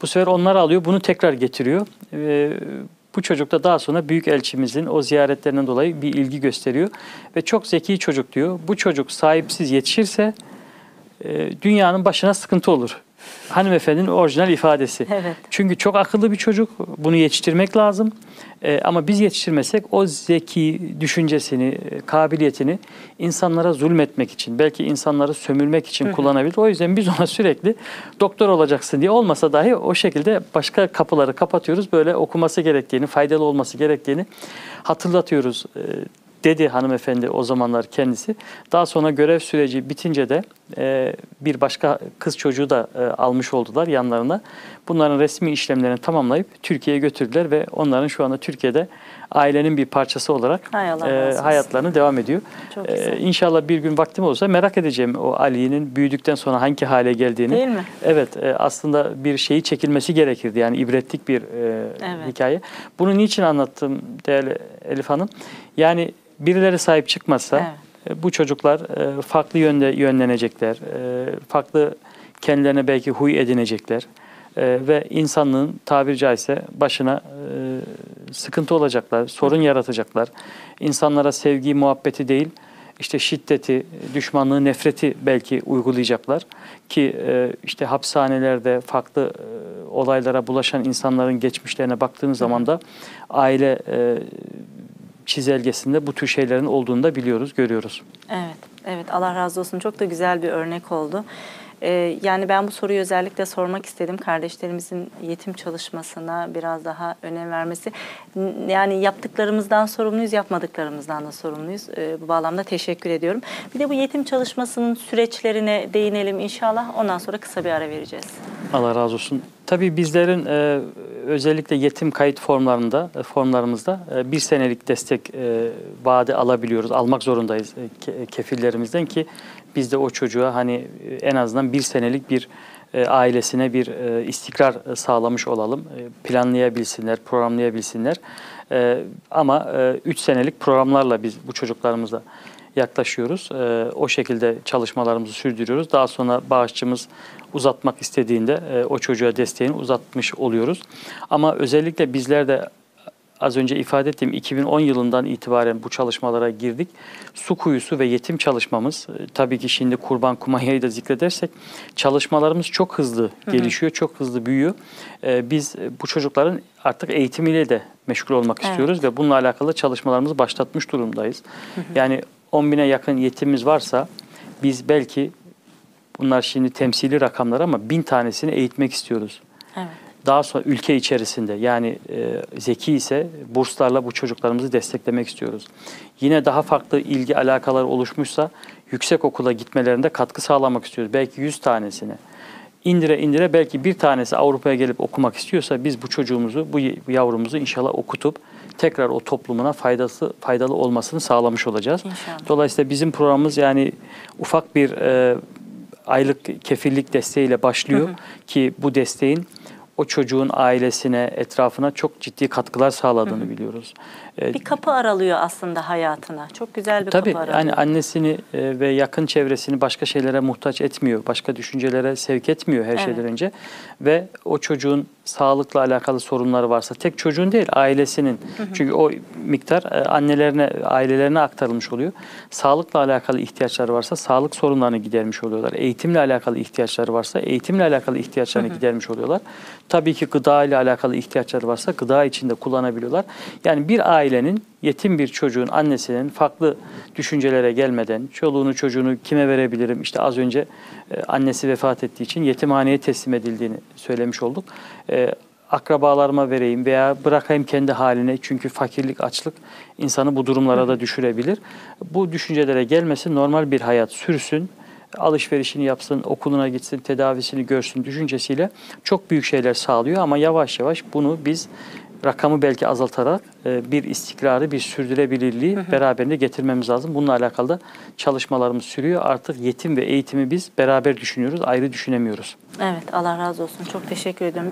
Bu sefer onları alıyor, bunu tekrar getiriyor. Ee, bu çocuk da daha sonra büyük elçimizin o ziyaretlerinden dolayı bir ilgi gösteriyor ve çok zeki çocuk diyor. Bu çocuk sahipsiz yetişirse e, dünyanın başına sıkıntı olur. Hanımefendinin orijinal ifadesi. Evet. Çünkü çok akıllı bir çocuk. Bunu yetiştirmek lazım. Ee, ama biz yetiştirmesek o zeki düşüncesini, e, kabiliyetini insanlara zulmetmek için, belki insanları sömürmek için kullanabilir. O yüzden biz ona sürekli doktor olacaksın diye olmasa dahi o şekilde başka kapıları kapatıyoruz. Böyle okuması gerektiğini, faydalı olması gerektiğini hatırlatıyoruz. Ee, dedi hanımefendi o zamanlar kendisi. Daha sonra görev süreci bitince de e, bir başka kız çocuğu da e, almış oldular yanlarına. Bunların resmi işlemlerini tamamlayıp Türkiye'ye götürdüler ve onların şu anda Türkiye'de ailenin bir parçası olarak e, hayatlarını devam ediyor. Çok E, güzel. inşallah bir gün vaktim olursa merak edeceğim o Ali'nin büyüdükten sonra hangi hale geldiğini. Değil mi? Evet, e, aslında bir şeyi çekilmesi gerekirdi. Yani ibretlik bir e, Evet. hikaye. Bunu niçin anlattım değerli Elif Hanım? Yani birileri sahip çıkmazsa Evet. E, bu çocuklar e, farklı yönde yönlenecekler. e, Farklı kendilerine belki huy edinecekler. Ve insanlığın tabiri caizse başına sıkıntı olacaklar, sorun yaratacaklar. İnsanlara sevgi, muhabbeti değil, işte şiddeti, düşmanlığı, nefreti belki uygulayacaklar ki işte hapishanelerde farklı olaylara bulaşan insanların geçmişlerine baktığınız zaman da aile çizelgesinde bu tür şeylerin olduğunu da biliyoruz, görüyoruz. Evet, evet. Allah razı olsun. Çok da güzel bir örnek oldu. Ee, yani ben bu soruyu özellikle sormak istedim. Kardeşlerimizin yetim çalışmasına biraz daha önem vermesi. Yani yaptıklarımızdan sorumluyuz, yapmadıklarımızdan da sorumluyuz. Ee, bu bağlamda teşekkür ediyorum. Bir de bu yetim çalışmasının süreçlerine değinelim inşallah. Ondan sonra kısa bir ara vereceğiz. Allah razı olsun. Tabii bizlerin e, özellikle yetim kayıt formlarında e, formlarımızda e, bir senelik destek e, vaadi alabiliyoruz. Almak zorundayız ke- kefillerimizden ki biz de o çocuğa hani e, en azından bir senelik bir e, ailesine bir e, istikrar sağlamış olalım. Planlayabilsinler, programlayabilsinler. Ama 3 senelik programlarla biz bu çocuklarımıza yaklaşıyoruz. O şekilde çalışmalarımızı sürdürüyoruz. Daha sonra bağışçımız uzatmak istediğinde o çocuğa desteğini uzatmış oluyoruz. Ama özellikle bizler de az önce ifade ettiğim 2010 yılından itibaren bu çalışmalara girdik. Su kuyusu ve yetim çalışmamız e, tabii ki şimdi kurban kumanyayı da zikredersek çalışmalarımız çok hızlı gelişiyor, çok hızlı büyüyor. E, Biz bu çocukların artık eğitimiyle de meşgul olmak Evet. istiyoruz ve bununla alakalı çalışmalarımızı başlatmış durumdayız. Yani 10 bine yakın yetimimiz varsa biz belki bunlar şimdi temsili rakamlar ama bin tanesini eğitmek istiyoruz. Daha sonra ülke içerisinde yani e, zeki ise burslarla bu çocuklarımızı desteklemek istiyoruz. Yine daha farklı ilgi alakalar oluşmuşsa yüksek okula gitmelerinde katkı sağlamak istiyoruz. Belki 100 tanesine. İndire indire belki bir tanesi Avrupa'ya gelip okumak istiyorsa biz bu çocuğumuzu, bu yavrumuzu inşallah okutup tekrar o toplumuna faydası faydalı olmasını sağlamış olacağız. İnşallah. Dolayısıyla bizim programımız yani ufak bir e, aylık kefillik desteğiyle başlıyor ki bu desteğin o çocuğun ailesine, etrafına çok ciddi katkılar sağladığını biliyoruz. E, Bir kapı aralıyor aslında hayatına. Çok güzel bir Tabii kapı aralıyor. yani annesini e, ve yakın çevresini başka şeylere muhtaç etmiyor. Başka düşüncelere sevk etmiyor her Evet. şeyden önce. Ve o çocuğun sağlıkla alakalı sorunları varsa tek çocuğun değil ailesinin. Çünkü o miktar e, annelerine, ailelerine aktarılmış oluyor. Sağlıkla alakalı ihtiyaçları varsa sağlık sorunlarını gidermiş oluyorlar. Eğitimle alakalı ihtiyaçları varsa eğitimle alakalı ihtiyaçlarını gidermiş oluyorlar. Tabii ki gıda ile alakalı ihtiyaçları varsa gıda içinde kullanabiliyorlar. Yani bir ailenin yetim bir çocuğun annesinin farklı düşüncelere gelmeden çoluğunu çocuğunu kime verebilirim işte az önce e, annesi vefat ettiği için yetimhaneye teslim edildiğini söylemiş olduk. E, akrabalarıma vereyim veya bırakayım kendi haline çünkü fakirlik, açlık insanı bu durumlara da düşürebilir. Bu düşüncelere gelmesin, normal bir hayat sürsün, alışverişini yapsın, okuluna gitsin, tedavisini görsün düşüncesiyle çok büyük şeyler sağlıyor ama yavaş yavaş bunu biz rakamı belki azaltarak e, bir istikrarı, bir sürdürülebilirliği beraberinde getirmemiz lazım. Bununla alakalı da çalışmalarımız sürüyor. Artık yetim ve eğitimi biz beraber düşünüyoruz, ayrı düşünemiyoruz. Evet Allah razı olsun. Çok teşekkür ediyorum.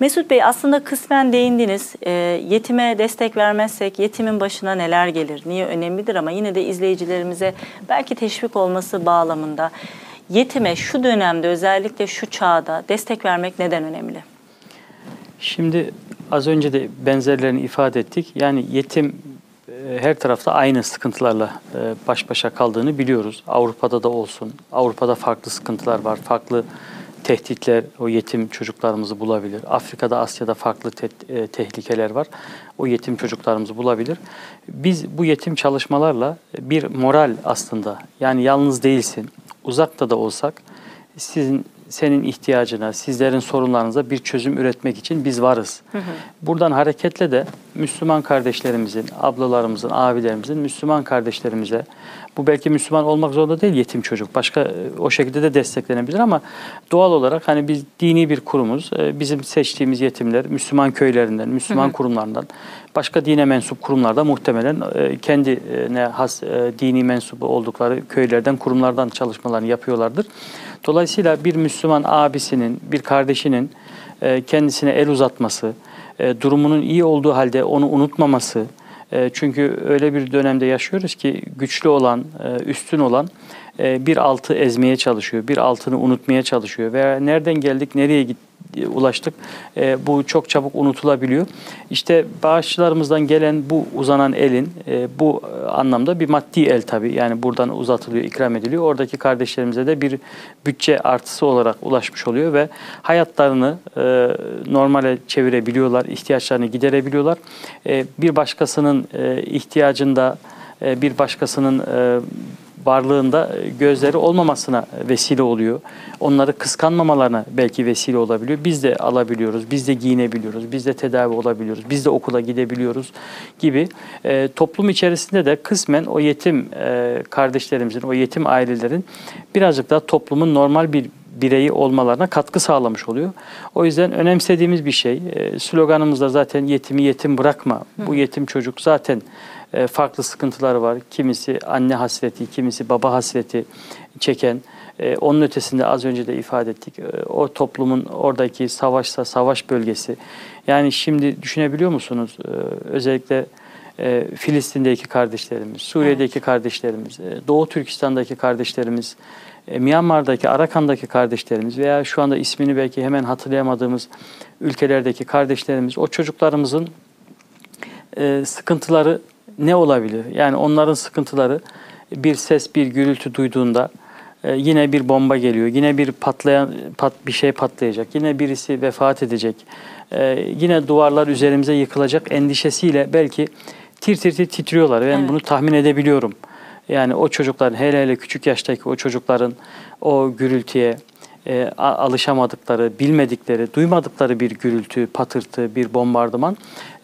Mesut Bey aslında kısmen değindiniz. E, yetime destek vermezsek yetimin başına neler gelir? Niye önemlidir ama yine de izleyicilerimize belki teşvik olması bağlamında yetime şu dönemde özellikle şu çağda destek vermek neden önemli? Şimdi az önce de benzerlerini ifade ettik. Yani yetim e, her tarafta aynı sıkıntılarla e, baş başa kaldığını biliyoruz. Avrupa'da da olsun. Avrupa'da farklı sıkıntılar var. Farklı tehditler o yetim çocuklarımızı bulabilir. Afrika'da, Asya'da farklı te- e, tehlikeler var. O yetim çocuklarımızı bulabilir. Biz bu yetim çalışmalarla bir moral aslında. Yani yalnız değilsin. Uzakta da olsak sizin senin ihtiyacına, sizlerin sorunlarınıza bir çözüm üretmek için biz varız. Buradan hareketle de Müslüman kardeşlerimizin, ablalarımızın, abilerimizin, Müslüman kardeşlerimize, bu belki Müslüman olmak zorunda değil yetim çocuk, başka e, o şekilde de desteklenebilir ama doğal olarak hani biz dini bir kurumuz, e, bizim seçtiğimiz yetimler Müslüman köylerinden, Müslüman kurumlarından, başka dine mensup kurumlarda muhtemelen e, kendine has dini mensubu oldukları köylerden, kurumlardan çalışmalarını yapıyorlardır. Dolayısıyla bir Müslüman abisinin, bir kardeşinin kendisine el uzatması, e, durumunun iyi olduğu halde onu unutmaması, e, çünkü öyle bir dönemde yaşıyoruz ki güçlü olan, e, üstün olan bir altı ezmeye çalışıyor, bir altını unutmaya çalışıyor veya nereden geldik, nereye gittik, ulaştık. E, bu çok çabuk unutulabiliyor. İşte bağışçılarımızdan gelen bu uzanan elin e, bu anlamda bir maddi el tabii. Yani buradan uzatılıyor, ikram ediliyor. Oradaki kardeşlerimize de bir bütçe artısı olarak ulaşmış oluyor ve hayatlarını e, normale çevirebiliyorlar, ihtiyaçlarını giderebiliyorlar. E, bir başkasının e, ihtiyacında, e, bir başkasının e, varlığında gözleri olmamasına vesile oluyor. Onları kıskanmamalarına belki vesile olabiliyor. Biz de alabiliyoruz, biz de giyinebiliyoruz, biz de tedavi olabiliyoruz, biz de okula gidebiliyoruz gibi. E, toplum içerisinde de kısmen o yetim e, kardeşlerimizin, o yetim ailelerin birazcık daha toplumun normal bir bireyi olmalarına katkı sağlamış oluyor. O yüzden önemsediğimiz bir şey. E, sloganımızda zaten yetimi yetim bırakma. Bu yetim çocuk zaten e, farklı sıkıntıları var. Kimisi anne hasreti, kimisi baba hasreti çeken. E, onun ötesinde az önce de ifade ettik. E, o toplumun oradaki savaşsa savaş bölgesi. Yani şimdi düşünebiliyor musunuz? E, özellikle e, Filistin'deki kardeşlerimiz, Suriye'deki evet. kardeşlerimiz, e, Doğu Türkistan'daki kardeşlerimiz, e, Myanmar'daki, Arakan'daki kardeşlerimiz veya şu anda ismini belki hemen hatırlayamadığımız ülkelerdeki kardeşlerimiz, o çocuklarımızın e, sıkıntıları ne olabilir? Yani onların sıkıntıları bir ses, bir gürültü duyduğunda e, yine bir bomba geliyor, yine bir patlayan pat, bir şey patlayacak, yine birisi vefat edecek, e, yine duvarlar üzerimize yıkılacak endişesiyle belki tir tir tir titriyorlar. Ben evet. bunu tahmin edebiliyorum. Yani o çocukların hele hele küçük yaştaki o çocukların o gürültüye e, alışamadıkları, bilmedikleri, duymadıkları bir gürültü, patırtı, bir bombardıman.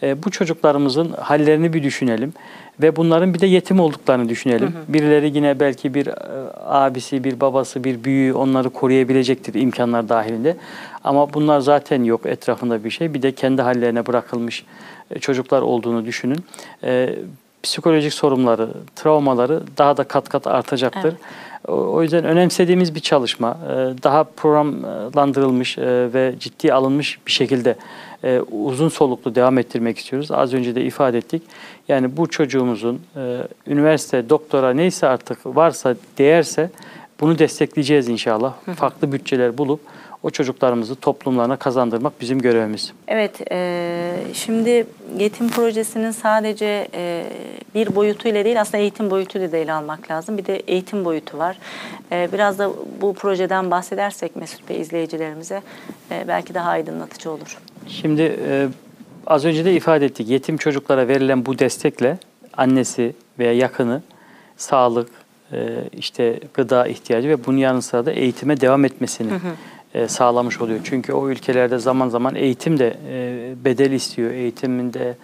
E, bu çocuklarımızın hallerini bir düşünelim ve bunların bir de yetim olduklarını düşünelim. Hı hı. Birileri yine belki bir e, abisi, bir babası, bir büyüğü onları koruyabilecektir imkanlar dahilinde. Ama bunlar zaten yok etrafında bir şey. Bir de kendi hallerine bırakılmış e, çocuklar olduğunu düşünün. E, psikolojik sorunları, travmaları daha da kat kat artacaktır. Evet. O yüzden önemsediğimiz bir çalışma, e, daha programlandırılmış e, ve ciddi alınmış bir şekilde e, uzun soluklu devam ettirmek istiyoruz. Az önce de ifade ettik. Yani bu çocuğumuzun üniversite, doktora neyse artık varsa, değerse bunu destekleyeceğiz inşallah. Farklı bütçeler bulup o çocuklarımızı toplumlarına kazandırmak bizim görevimiz. Evet, e, şimdi yetim projesinin sadece e, bir boyutuyla değil aslında eğitim boyutuyla da ele almak lazım. Bir de eğitim boyutu var. E, biraz da bu projeden bahsedersek Mesut Bey izleyicilerimize e, belki daha aydınlatıcı olur. Şimdi e, az önce de ifade ettik. Yetim çocuklara verilen bu destekle annesi veya yakını sağlık, e, işte gıda ihtiyacı ve bunun yanı sıra da eğitime devam etmesini hı hı sağlamış oluyor. Çünkü o ülkelerde zaman zaman eğitim de e, bedel istiyor. Eğitiminde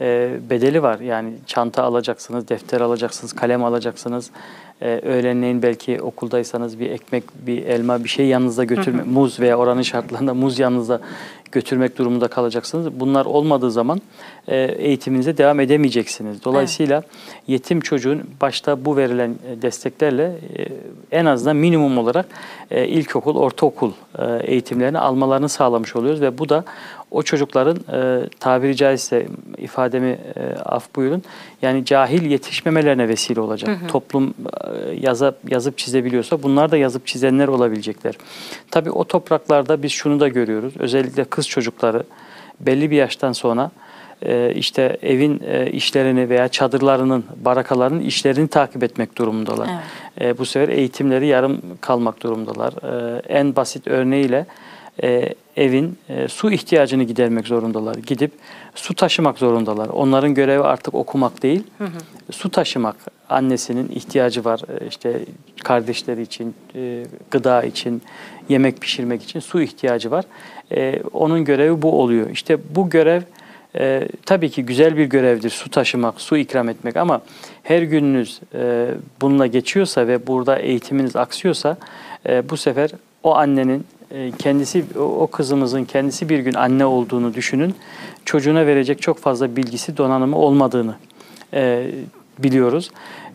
e, bedeli var. Yani çanta alacaksınız, defter alacaksınız, kalem alacaksınız. E, öğlenleyin belki okuldaysanız bir ekmek, bir elma, bir şey yanınızda götürme, muz veya oranın şartlarında muz yanınızda götürmek durumunda kalacaksınız. Bunlar olmadığı zaman e, eğitiminize devam edemeyeceksiniz. Dolayısıyla yetim çocuğun başta bu verilen e, desteklerle e, en azından minimum olarak e, ilkokul, ortaokul e, eğitimlerini almalarını sağlamış oluyoruz ve bu da o çocukların e, tabiri caizse ifademi e, af buyurun yani cahil yetişmemelerine vesile olacak. Toplum e, yazıp, yazıp çizebiliyorsa bunlar da yazıp çizenler olabilecekler. Tabii o topraklarda biz şunu da görüyoruz. Özellikle kız çocukları belli bir yaştan sonra e, işte evin e, işlerini veya çadırlarının, barakalarının işlerini takip etmek durumundalar. E, bu sefer eğitimleri yarım kalmak durumundalar. En basit örneğiyle evin su ihtiyacını gidermek zorundalar. Gidip su taşımak zorundalar. Onların görevi artık okumak değil, su taşımak. Annesinin ihtiyacı var. İşte kardeşleri için, gıda için, yemek pişirmek için su ihtiyacı var. E, onun görevi bu oluyor. İşte bu görev e, tabii ki güzel bir görevdir su taşımak, su ikram etmek ama her gününüz e, bununla geçiyorsa ve burada eğitiminiz aksıyorsa e, bu sefer o annenin e, kendisi o kızımızın kendisi bir gün anne olduğunu düşünün. Çocuğuna verecek çok fazla bilgisi, donanımı olmadığını e, biliyoruz.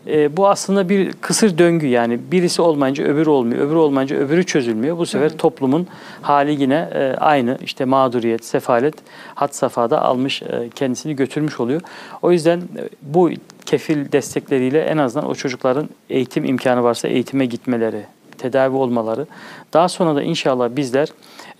E, bu aslında bir kısır döngü yani birisi olmayınca öbürü olmuyor, öbürü olmayınca öbürü çözülmüyor. Bu sefer toplumun hali yine e, aynı işte mağduriyet, sefalet had safhada almış e, kendisini götürmüş oluyor. O yüzden e, bu kefil destekleriyle en azından o çocukların eğitim imkanı varsa eğitime gitmeleri, tedavi olmaları. Daha sonra da inşallah bizler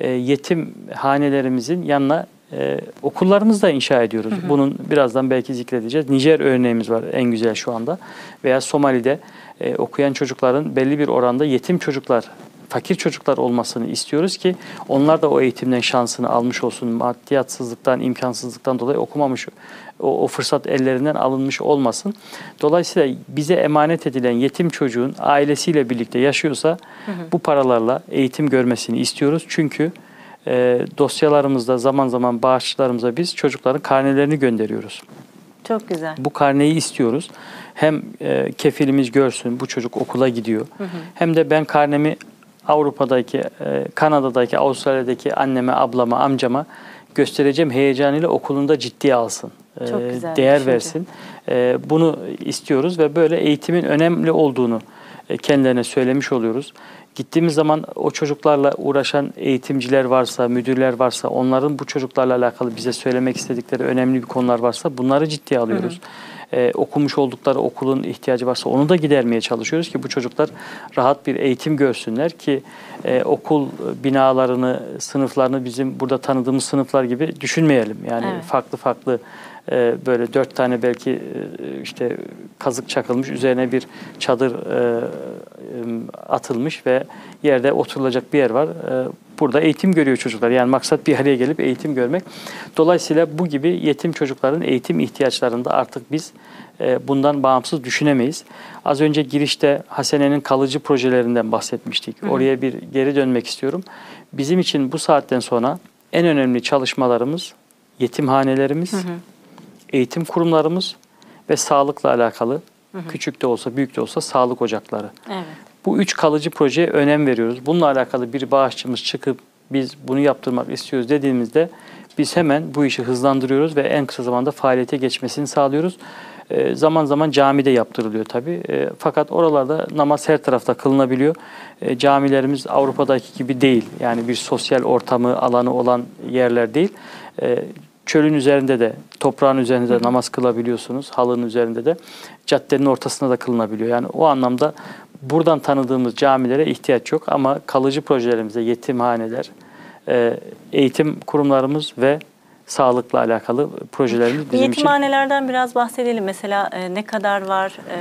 e, yetim hanelerimizin yanına e, okullarımızı da inşa ediyoruz. Bunun birazdan belki zikredeceğiz. Nijer örneğimiz var en güzel şu anda. Veya Somali'de e, okuyan çocukların belli bir oranda yetim çocuklar fakir çocuklar olmasını istiyoruz ki onlar da o eğitimden şansını almış olsun. Maddiyatsızlıktan, imkansızlıktan dolayı okumamış, o, o fırsat ellerinden alınmış olmasın. Dolayısıyla bize emanet edilen yetim çocuğun ailesiyle birlikte yaşıyorsa bu paralarla eğitim görmesini istiyoruz. Çünkü e, dosyalarımızda zaman zaman bağışçılarımıza biz çocukların karnelerini gönderiyoruz. Çok güzel. Bu karneyi istiyoruz. Hem e, kefilimiz görsün bu çocuk okula gidiyor. Hem de ben karnemi Avrupa'daki, e, Kanada'daki, Avustralya'daki anneme, ablama, amcama göstereceğim heyecanıyla okulunda ciddiye alsın. E, Çok güzel değer düşünce. versin. E, bunu istiyoruz ve böyle eğitimin önemli olduğunu kendilerine söylemiş oluyoruz. Gittiğimiz zaman o çocuklarla uğraşan eğitimciler varsa, müdürler varsa, onların bu çocuklarla alakalı bize söylemek istedikleri önemli bir konular varsa bunları ciddiye alıyoruz. Ee, okumuş oldukları okulun ihtiyacı varsa onu da gidermeye çalışıyoruz ki bu çocuklar rahat bir eğitim görsünler ki e, okul binalarını, sınıflarını bizim burada tanıdığımız sınıflar gibi düşünmeyelim. Yani Evet. farklı farklı e, böyle dört tane belki e, işte kazık çakılmış üzerine bir çadır e, atılmış ve yerde oturulacak bir yer var. E, burada eğitim görüyor çocuklar. Yani maksat bir araya gelip eğitim görmek. Dolayısıyla bu gibi yetim çocukların eğitim ihtiyaçlarında artık biz e, bundan bağımsız düşünemeyiz. Az önce girişte Hasene'nin kalıcı projelerinden bahsetmiştik. Oraya bir geri dönmek istiyorum. Bizim için bu saatten sonra en önemli çalışmalarımız yetimhanelerimiz, eğitim kurumlarımız ve sağlıkla alakalı küçük de olsa büyük de olsa sağlık ocakları. Evet. Bu üç kalıcı projeye önem veriyoruz. Bununla alakalı bir bağışçımız çıkıp biz bunu yaptırmak istiyoruz dediğimizde biz hemen bu işi hızlandırıyoruz ve en kısa zamanda faaliyete geçmesini sağlıyoruz. Ee, zaman zaman camide yaptırılıyor tabii. Ee, fakat oralarda namaz her tarafta kılınabiliyor. Ee, camilerimiz Avrupa'daki gibi değil. Yani bir sosyal ortamı, alanı olan yerler değil. Ee, çölün üzerinde de, toprağın üzerinde de namaz kılabiliyorsunuz. Halının üzerinde de. Caddenin ortasında da kılınabiliyor. Yani o anlamda buradan tanıdığımız camilere ihtiyaç yok. Ama kalıcı projelerimizde yetimhaneler, e, eğitim kurumlarımız ve sağlıkla alakalı projelerimiz bizim için yetimhanelerden biraz bahsedelim. Mesela e, ne kadar var? E,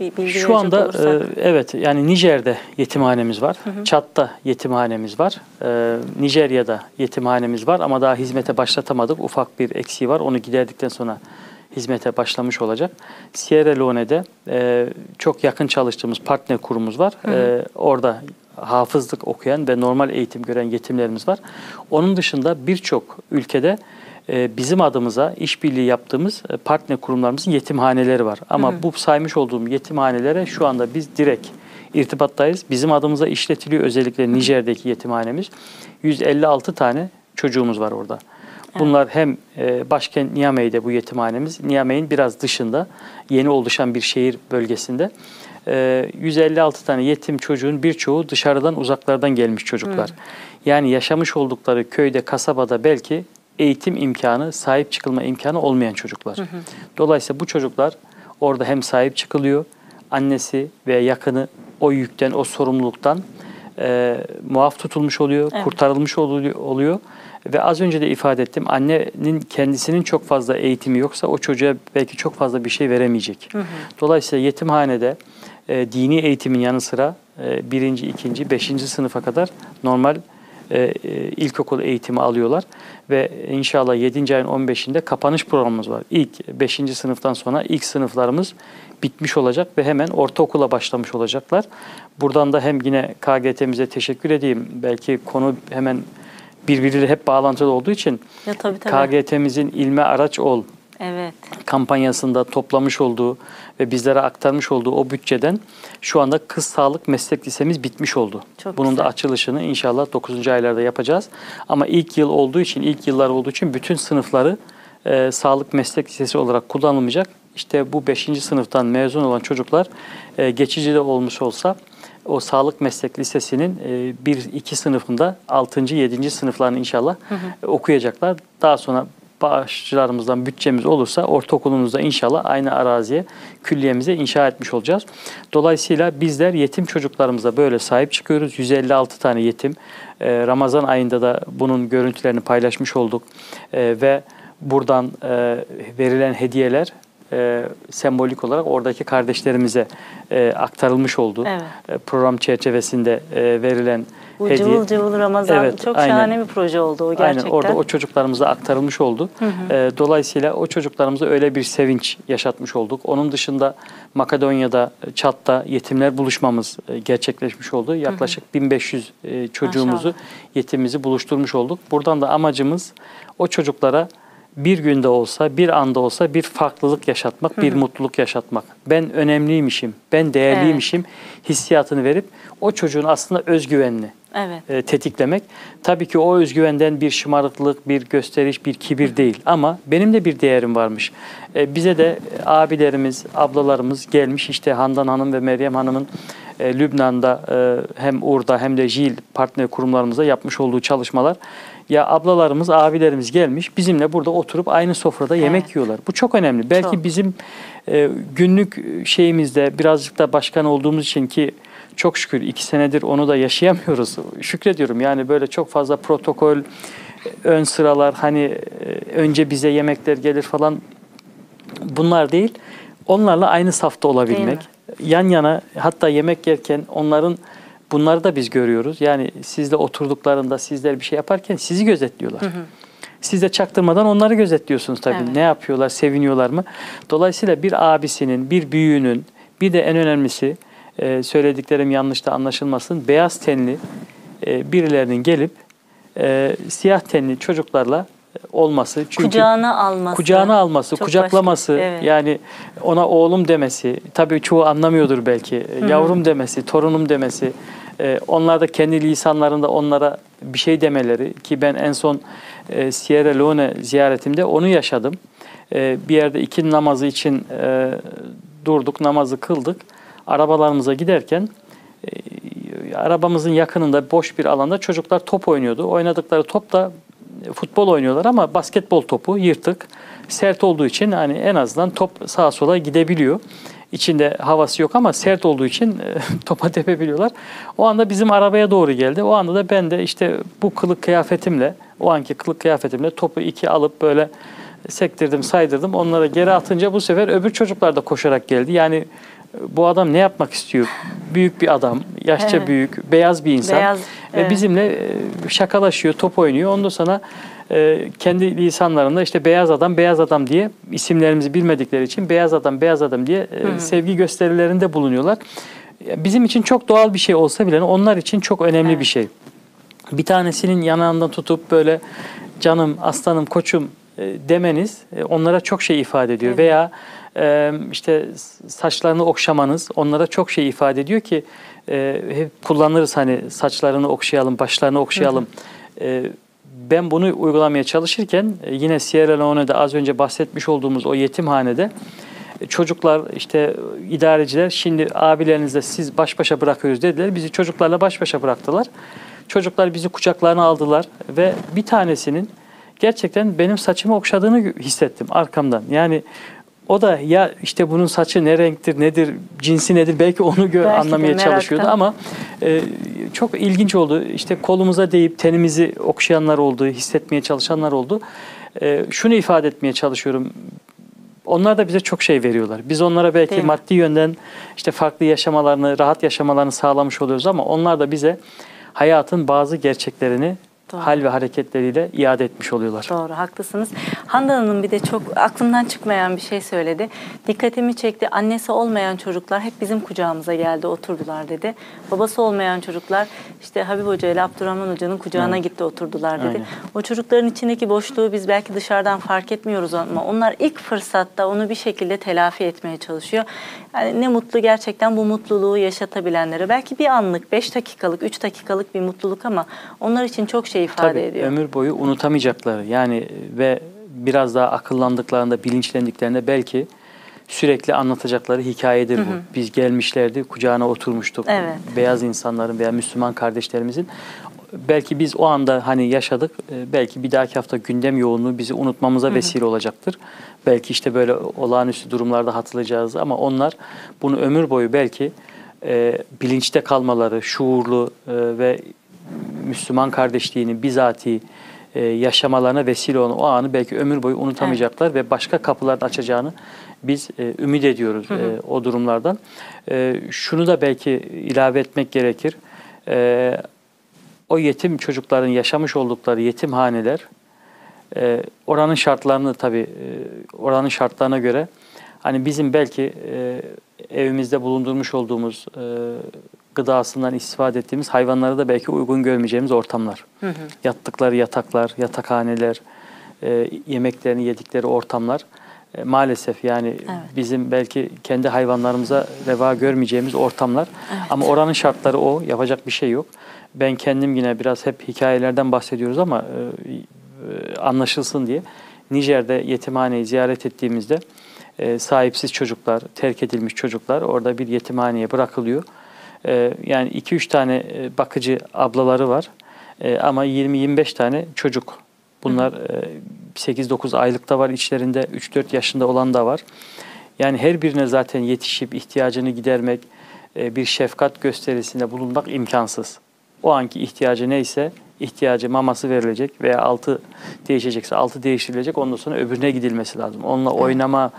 bir bilgi Şu anda olursak. e, evet yani Nijer'de yetimhanemiz var. Çat'ta yetimhanemiz var. E, Nijerya'da yetimhanemiz var ama daha hizmete başlatamadık. Ufak bir eksiği var. Onu giderdikten sonra hizmete başlamış olacak. Sierra Leone'de e, çok yakın çalıştığımız partner kurumumuz var. E, orada hafızlık okuyan ve normal eğitim gören yetimlerimiz var. Onun dışında birçok ülkede e, bizim adımıza işbirliği yaptığımız e, partner kurumlarımızın yetimhaneleri var. Ama bu saymış olduğum yetimhanelere şu anda biz direkt irtibattayız. Bizim adımıza işletiliyor özellikle Nijer'deki yetimhanemiz. 156 tane çocuğumuz var orada. Bunlar hem e, başkent Niamey'de bu yetimhanemiz, Niamey'in biraz dışında yeni oluşan bir şehir bölgesinde. E, 156 tane yetim çocuğun birçoğu dışarıdan uzaklardan gelmiş çocuklar. Yani yaşamış oldukları köyde, kasabada belki eğitim imkanı, sahip çıkılma imkanı olmayan çocuklar. Dolayısıyla bu çocuklar orada hem sahip çıkılıyor, annesi ve yakını o yükten, o sorumluluktan e, muaf tutulmuş oluyor, Evet. kurtarılmış oluyor, oluyor. Ve az önce de ifade ettim, annenin kendisinin çok fazla eğitimi yoksa o çocuğa belki çok fazla bir şey veremeyecek. Dolayısıyla yetimhanede e, dini eğitimin yanı sıra e, birinci, ikinci, beşinci sınıfa kadar normal e, e, ilkokul eğitimi alıyorlar ve inşallah 7. ayın 15'inde kapanış programımız var. İlk 5. sınıftan sonra ilk sınıflarımız bitmiş olacak ve hemen ortaokula başlamış olacaklar. Buradan da hem yine KGT'mize teşekkür edeyim. Belki konu hemen birbiriyle hep bağlantılı olduğu için Ya tabii tabii. KGT'mizin ilme araç ol Evet. kampanyasında toplamış olduğu ve bizlere aktarmış olduğu o bütçeden şu anda kız sağlık meslek lisemiz bitmiş oldu. Çok Bunun güzel. da açılışını inşallah 9. aylarda yapacağız. Ama ilk yıl olduğu için, ilk yıllar olduğu için bütün sınıfları e, sağlık meslek lisesi olarak kullanılmayacak. İşte bu 5. sınıftan mezun olan çocuklar e, geçici de olmuş olsa o sağlık meslek lisesinin 1-2 sınıfında 6. 7. sınıflarını inşallah e, okuyacaklar. Daha sonra bağışçılarımızdan bütçemiz olursa ortaokulumuzda inşallah aynı araziye külliyemize inşa etmiş olacağız. Dolayısıyla bizler yetim çocuklarımıza böyle sahip çıkıyoruz. 156 tane yetim. Ee, Ramazan ayında da bunun görüntülerini paylaşmış olduk. Ee, ve buradan e, verilen hediyeler e, sembolik olarak oradaki kardeşlerimize e, aktarılmış oldu. Evet. E, program çerçevesinde e, verilen Bu hediye. cıvıl cıvıl Ramazan Evet, çok aynen. şahane bir proje oldu o gerçekten. Aynen orada o çocuklarımıza aktarılmış oldu. Ee, dolayısıyla o çocuklarımıza öyle bir sevinç yaşatmış olduk. Onun dışında Makedonya'da, Çat'ta yetimler buluşmamız e, gerçekleşmiş oldu. Yaklaşık 1500 e, çocuğumuzu, Maşallah. yetimimizi buluşturmuş olduk. Buradan da amacımız o çocuklara bir günde olsa, bir anda olsa bir farklılık yaşatmak, bir mutluluk yaşatmak. Ben önemliymişim, ben değerliymişim hissiyatını verip o çocuğun aslında özgüvenini Evet. e, tetiklemek. Tabii ki o özgüvenden bir şımarıklık, bir gösteriş, bir kibir değil ama benim de bir değerim varmış. E, bize de abilerimiz, ablalarımız gelmiş işte Handan Hanım ve Meryem Hanım'ın e, Lübnan'da e, hem Ur'da hem de JİL partner kurumlarımızda yapmış olduğu çalışmalar. Ya ablalarımız, abilerimiz gelmiş bizimle burada oturup aynı sofrada yemek Evet. yiyorlar. Bu çok önemli. Belki Çok. bizim e, günlük şeyimizde birazcık da başkan olduğumuz için ki çok şükür iki senedir onu da yaşayamıyoruz. Şükrediyorum yani böyle çok fazla protokol, ön sıralar hani e, önce bize yemekler gelir falan bunlar değil. Onlarla aynı safta olabilmek. Yan yana hatta yemek yerken onların bunları da biz görüyoruz. Yani sizle oturduklarında sizler bir şey yaparken sizi gözetliyorlar. Siz de çaktırmadan onları gözetliyorsunuz tabii. Evet. Ne yapıyorlar, seviniyorlar mı? Dolayısıyla bir abisinin, bir büyüğünün, bir de en önemlisi e, söylediklerim yanlış da anlaşılmasın. Beyaz tenli e, birilerinin gelip e, siyah tenli çocuklarla olması. Çünkü Kucağına alması. kucağına alması, Çok kucaklaması, başka. Evet. yani ona oğlum demesi, tabii çoğu anlamıyordur belki, yavrum demesi, torunum demesi, e, onlar da kendi lisanlarında onlara bir şey demeleri ki ben en son e, Sierra Leone ziyaretimde onu yaşadım. E, bir yerde iki namazı için e, durduk, namazı kıldık. Arabalarımıza giderken e, arabamızın yakınında boş bir alanda çocuklar top oynuyordu. Oynadıkları top da e, futbol oynuyorlar ama basketbol topu yırtık. Sert olduğu için hani en azından top sağa sola gidebiliyor. İçinde havası yok ama sert olduğu için e, topa tepebiliyorlar. O anda bizim arabaya doğru geldi. O anda da ben de işte bu kılık kıyafetimle, o anki kılık kıyafetimle topu iki alıp böyle sektirdim, saydırdım. Onlara geri atınca bu sefer öbür çocuklar da koşarak geldi. Yani e, bu adam ne yapmak istiyor? Büyük bir adam, yaşça Evet. büyük, beyaz bir insan. Beyaz, Ve evet. bizimle e, şakalaşıyor, top oynuyor. Ondan sonra e, kendi lisanlarında işte beyaz adam beyaz adam diye isimlerimizi bilmedikleri için beyaz adam beyaz adam diye e, sevgi gösterilerinde bulunuyorlar. Bizim için çok doğal bir şey olsa bile onlar için çok önemli Evet. bir şey. Bir tanesinin yanağından tutup böyle canım, aslanım, koçum e, demeniz e, onlara çok şey ifade ediyor. Evet. Veya e, işte saçlarını okşamanız onlara çok şey ifade ediyor ki hep kullanırız hani saçlarını okşayalım, başlarını okşayalım. E, ben bunu uygulamaya çalışırken e, yine Sierra Leone'de az önce bahsetmiş olduğumuz o yetimhanede e, çocuklar işte idareciler şimdi abilerinizle siz baş başa bırakıyoruz dediler. Bizi çocuklarla baş başa bıraktılar. Çocuklar bizi kucaklarına aldılar ve bir tanesinin gerçekten benim saçımı okşadığını hissettim arkamdan. Yani o da ya işte bunun saçı ne renktir, nedir, cinsi nedir belki onu gö- Belki anlamaya çalışıyordu ama e, çok ilginç oldu. İşte kolumuza değip tenimizi okşayanlar oldu, hissetmeye çalışanlar oldu. E, şunu ifade etmeye çalışıyorum. Onlar da bize çok şey veriyorlar. Biz onlara belki Değil mi? maddi yönden işte farklı yaşamalarını, rahat yaşamalarını sağlamış oluyoruz ama onlar da bize hayatın bazı gerçeklerini Doğru. hal ve hareketleriyle iade etmiş oluyorlar. Doğru, haklısınız. Handan Hanım bir de çok aklımdan çıkmayan bir şey söyledi. Dikkatimi çekti. Annesi olmayan çocuklar hep bizim kucağımıza geldi, oturdular dedi. Babası olmayan çocuklar işte Habib Hoca ile Abdurrahman Hoca'nın kucağına Evet. gitti, oturdular dedi. Aynen. O çocukların içindeki boşluğu biz belki dışarıdan fark etmiyoruz ama onlar ilk fırsatta onu bir şekilde telafi etmeye çalışıyor. Yani ne mutlu gerçekten bu mutluluğu yaşatabilenlere. Belki bir anlık, 5 dakikalık, 3 dakikalık bir mutluluk ama onlar için çok şey ifade Tabii ediyor. ömür boyu unutamayacakları yani ve biraz daha akıllandıklarında, bilinçlendiklerinde belki sürekli anlatacakları hikayedir bu. Biz gelmişlerdi, kucağına oturmuştuk. Evet. Beyaz insanların veya Müslüman kardeşlerimizin. Belki biz o anda hani yaşadık. e, Belki bir dahaki hafta gündem yoğunluğu bizi unutmamıza vesile olacaktır. Belki işte böyle olağanüstü durumlarda hatırlayacağız ama onlar bunu ömür boyu belki e, bilinçte kalmaları, şuurlu e, ve Müslüman kardeşliğini bizatihi e, yaşamalarına vesile olan o anı belki ömür boyu unutamayacaklar ve başka kapılar açacağını biz e, ümit ediyoruz e, o durumlardan. E, şunu da belki ilave etmek gerekir. E, o yetim çocukların yaşamış oldukları yetimhaneler e, oranın şartlarını tabii e, oranın şartlarına göre hani bizim belki e, evimizde bulundurmuş olduğumuz e, gıdasından istifade ettiğimiz hayvanları da belki uygun görmeyeceğimiz ortamlar. Yattıkları yataklar, yatakhaneler, e, yemeklerini yedikleri ortamlar e, maalesef yani Evet. bizim belki kendi hayvanlarımıza reva görmeyeceğimiz ortamlar. Ama oranın şartları o, yapacak bir şey yok. Ben kendim yine biraz hep hikayelerden bahsediyoruz ama e, e, anlaşılsın diye Nijer'de yetimhaneyi ziyaret ettiğimizde e, sahipsiz çocuklar, terk edilmiş çocuklar orada bir yetimhaneye bırakılıyor. E, yani 2-3 tane e, bakıcı ablaları var E, ama 20-25 tane çocuk. Bunlar e, 8-9 aylıkta var içlerinde, 3-4 yaşında olan da var. Yani her birine zaten yetişip ihtiyacını gidermek, e, bir şefkat gösterisinde bulunmak imkansız. O anki ihtiyacı neyse ihtiyacı maması verilecek veya altı değişecekse altı değiştirilecek ondan sonra öbürüne gidilmesi lazım. Onunla oynama,